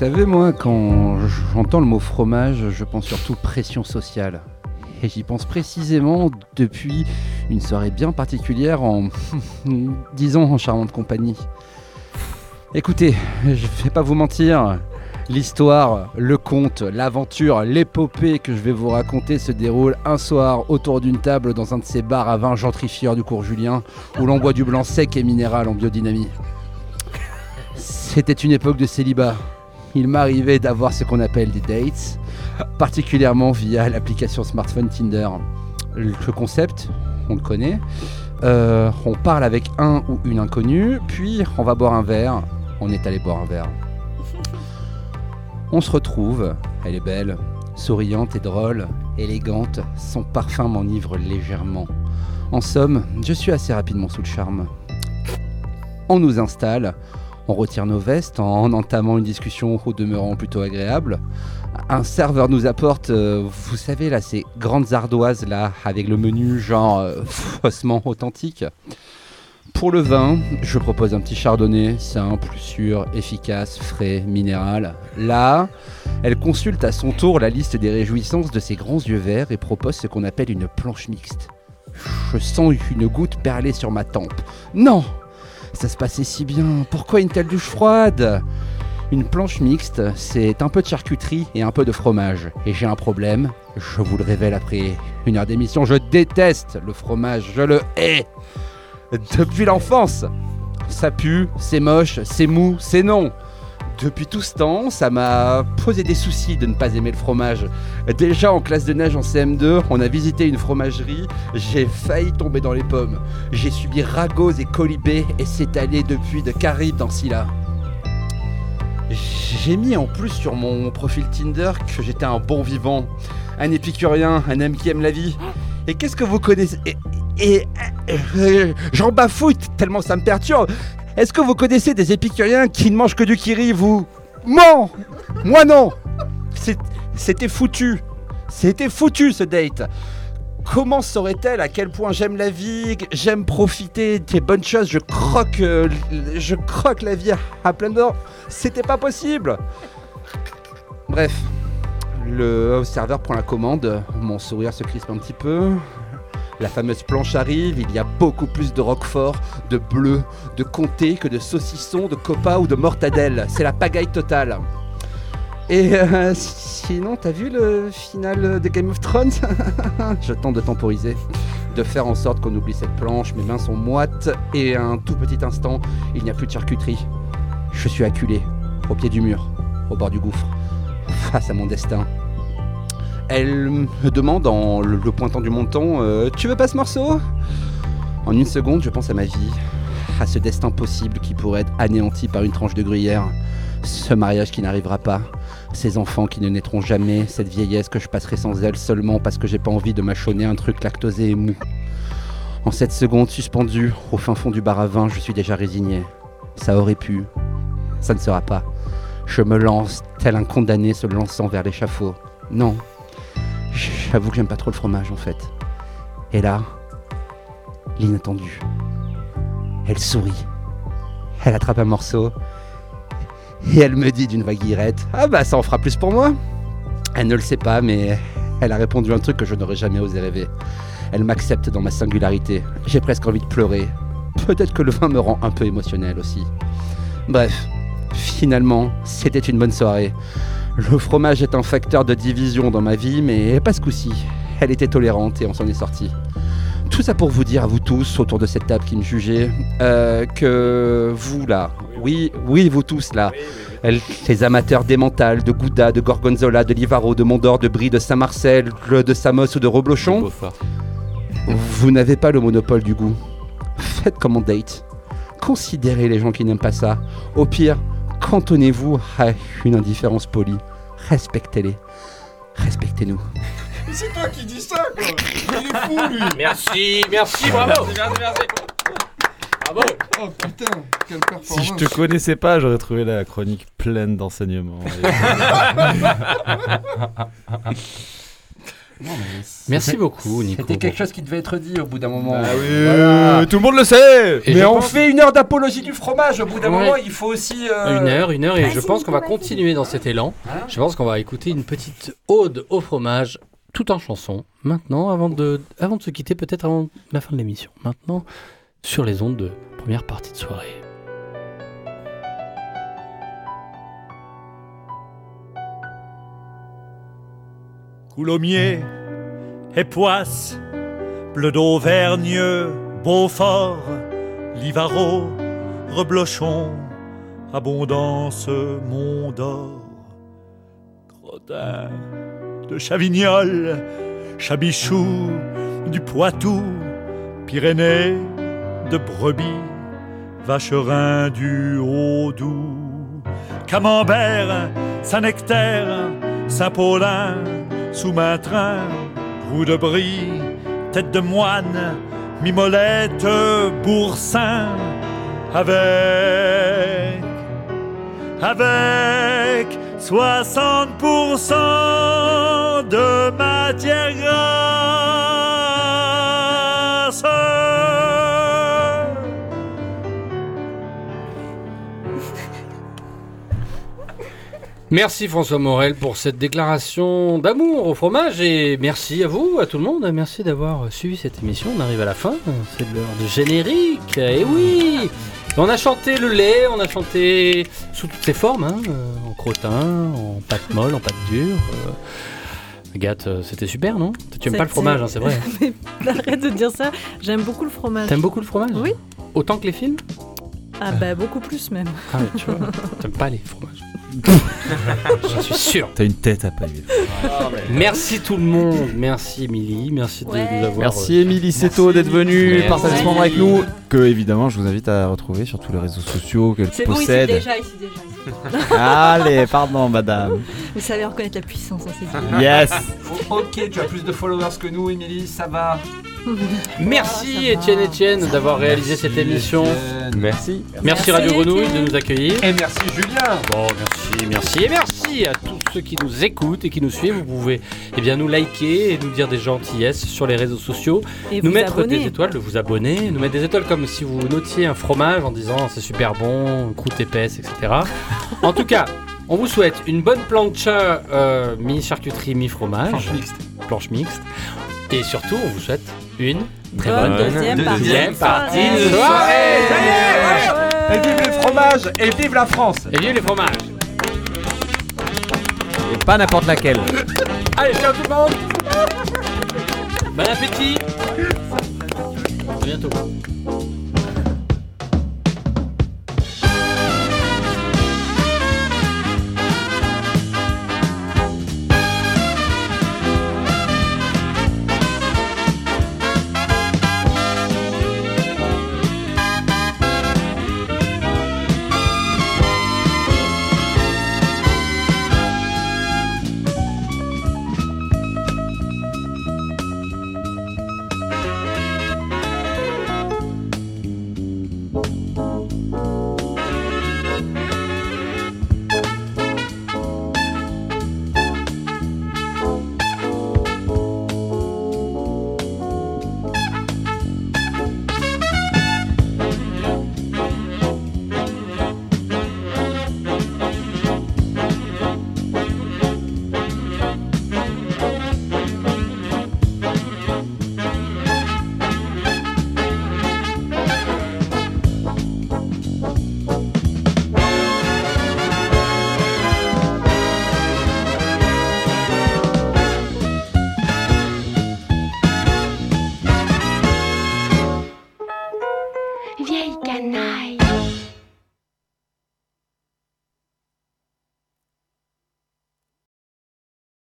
savez, moi, quand j'entends le mot fromage, je pense surtout pression sociale. Et j'y pense précisément depuis une soirée bien particulière en 10 ans en charmante compagnie. Écoutez, je vais pas vous mentir, l'histoire, le conte, l'aventure, l'épopée que je vais vous raconter se déroule un soir autour d'une table dans un de ces bars à vin gentrifieurs du cours Julien où l'on boit du blanc sec et minéral en biodynamie. C'était une époque de célibat. Il m'arrivait d'avoir ce qu'on appelle des dates, particulièrement via l'application smartphone Tinder. Le concept, on le connaît. Euh, on parle avec un ou une inconnue, puis on va boire un verre. On est allé boire un verre. On se retrouve, elle est belle, souriante et drôle, élégante, son parfum m'enivre légèrement. En somme, je suis assez rapidement sous le charme. On nous installe, on retire nos vestes en entamant une discussion au demeurant plutôt agréable. un serveur nous apporte, euh, vous savez, là, ces grandes ardoises, là, avec le menu genre euh, faussement authentique. Pour le vin, je propose un petit chardonnay, simple, sûr, efficace, frais, minéral. Là, elle consulte à son tour la liste des réjouissances de ses grands yeux verts et propose ce qu'on appelle une planche mixte. Je sens une goutte perler sur ma tempe. Non Ça se passait si bien, pourquoi une telle douche froide? Une planche mixte, c'est un peu de charcuterie et un peu de fromage. Et j'ai un problème, je vous le révèle après. Une heure d'émission, je déteste le fromage, je le hais. Depuis l'enfance Ça pue, c'est moche, c'est mou, c'est non depuis tout ce temps, ça m'a posé des soucis de ne pas aimer le fromage. Déjà en classe de neige en CM2, on a visité une fromagerie, j'ai failli tomber dans les pommes. J'ai subi ragots et colibés et allé depuis de Caraïbes dans Scylla. J'ai mis en plus sur mon profil Tinder que j'étais un bon vivant, un épicurien, un homme qui aime la vie. Et qu'est-ce que vous connaissez? Et, j'en bafouille tellement ça me perturbe. Est-ce que vous connaissez des épicuriens qui ne mangent que du kiri, vous Non Moi non C'était foutu. C'était foutu ce date. Comment saurait-elle à quel point j'aime la vie, j'aime profiter des bonnes choses, je croque, euh, je croque la vie à, à plein dents? C'était pas possible. Bref, le serveur prend la commande, mon sourire se crispe un petit peu. La fameuse planche arrive, il y a beaucoup plus de roquefort, de bleu, de comté que de saucisson, de copa ou de mortadelle. C'est la pagaille totale. Et euh, sinon, t'as vu le final de Game of Thrones? Je tente de temporiser, de faire en sorte qu'on oublie cette planche. Mes mains sont moites et un tout petit instant, il n'y a plus de charcuterie. Je suis acculé, au pied du mur, au bord du gouffre, face à mon destin. Elle me demande en le, pointant du menton euh, Tu veux pas ce morceau? En une seconde, je pense à ma vie, à ce destin possible qui pourrait être anéanti par une tranche de gruyère, ce mariage qui n'arrivera pas, ces enfants qui ne naîtront jamais, cette vieillesse que je passerai sans elle seulement parce que j'ai pas envie de mâchonner un truc lactosé et mou. En cette seconde, suspendu au fin fond du bar à vin, je suis déjà résigné. Ça aurait pu, ça ne sera pas. Je me lance, tel un condamné se lançant vers l'échafaud. Non, J'avoue que j'aime pas trop le fromage en fait. Et là, l'inattendu. Elle sourit. Elle attrape un morceau. Et elle me dit d'une vague guirette Ah bah ça en fera plus pour moi Elle ne le sait pas, mais elle a répondu un truc que je n'aurais jamais osé rêver. Elle m'accepte dans ma singularité. J'ai presque envie de pleurer. Peut-être que le vin me rend un peu émotionnel aussi. Bref, finalement, c'était une bonne soirée. Le fromage est un facteur de division dans ma vie, mais pas ce coup-ci. Elle était tolérante et on s'en est sorti. Tout ça pour vous dire à vous tous autour de cette table qui me jugez euh, que vous là, oui, oui vous tous là, les amateurs d'Emmental, de Gouda, de Gorgonzola, de Livaro, de Mondor, de Brie, de Saint-Marcel, de Samos ou de Reblochon, vous n'avez pas le monopole du goût. Faites comme on date. Considérez les gens qui n'aiment pas ça. Au pire, cantonnez-vous à une indifférence polie? Respectez-les. Respectez-nous. Mais c'est toi qui dis ça, quoi Il est fou, lui Merci, merci, bravo Merci, merci Bravo Oh putain, quelle performance Si je te connaissais pas, j'aurais trouvé la chronique pleine d'enseignements. Merci beaucoup, Nico. C'était quelque chose qui devait être dit au bout d'un moment. Bah oui, tout le monde le sait Et Mais on pense- fait une heure d'apologie du fromage. Au bout d'un Ouais. moment, il faut aussi. euh, Une heure, une heure, et je pense qu'on va continuer dans cet élan. Je pense qu'on va écouter une petite ode au fromage, tout en chanson, maintenant, avant de, avant de se quitter, peut-être avant la fin de l'émission. Maintenant, sur les ondes de première partie de soirée. Coulommiers et Bleu d'Auvergne, Beaufort, Livaro, Reblochon, Abondance, Mont d'Or, Crottin de Chavignol, Chabichou, du Poitou, Pyrénées, de Brebis, Vacherin du Haut-Doubs, Camembert, Saint-Nectaire, Saint-Paulin, Sous-Maintrin, Roue de Brie, Tête de Moine, Mimolette, Boursin, avec, avec 60% de matière grasse. Merci François Morel pour cette déclaration d'amour au fromage et merci à vous, à tout le monde. Merci d'avoir suivi cette émission. On arrive à la fin. C'est l'heure du générique. Et oui On a chanté le lait, on a chanté sous toutes ses formes, hein, euh, en crottin, en pâte molle, en pâte dure. euh. Agathe, euh, c'était super, non? Tu aimes pas le fromage, hein, c'est vrai. Mais Arrête de dire ça. J'aime beaucoup le fromage. T'aimes beaucoup le fromage? Oui. Autant que les films? Ah bah beaucoup plus même. Ah ouais, tu vois, t'aimes pas les fromages. J'en suis sûr. T'as une tête à pailler. Merci tout le monde. Merci Émilie. Merci de nous avoir. Merci euh, Émilie Seto d'être venue Merci. partager ce moment avec nous. Que évidemment, je vous invite à retrouver sur tous les réseaux sociaux qu'elle C'est bon, ici possède. déjà, ici déjà. ici. Allez, pardon, madame. Vous savez reconnaître la puissance, hein, c'est dit. Yes. Oh, ok, tu as plus de followers que nous, Émilie, ça va. Merci Étienne Étienne d'avoir réalisé cette émission. Merci. Merci Radio Grenouille de nous accueillir. Et merci Julien. Bon, merci, merci et merci à tous ceux qui nous écoutent et qui nous suivent. Vous pouvez eh bien, nous liker et nous dire des gentillesses sur les réseaux sociaux. Et nous vous mettre abonner. des étoiles, de vous abonner, nous mettre des étoiles comme si vous notiez un fromage en disant c'est super bon, croûte épaisse, etc. en tout cas, on vous souhaite une bonne plancha euh, mi-charcuterie, mi-fromage. Planche mixte. Planche mixte. Et surtout, on vous souhaite une très Bonne bonne deuxième partie. deuxième partie Soirée. de soirée. Et vive les fromages et vive la France. Et vive les fromages. Et pas n'importe laquelle. Allez, ciao tout le monde Bon appétit À bientôt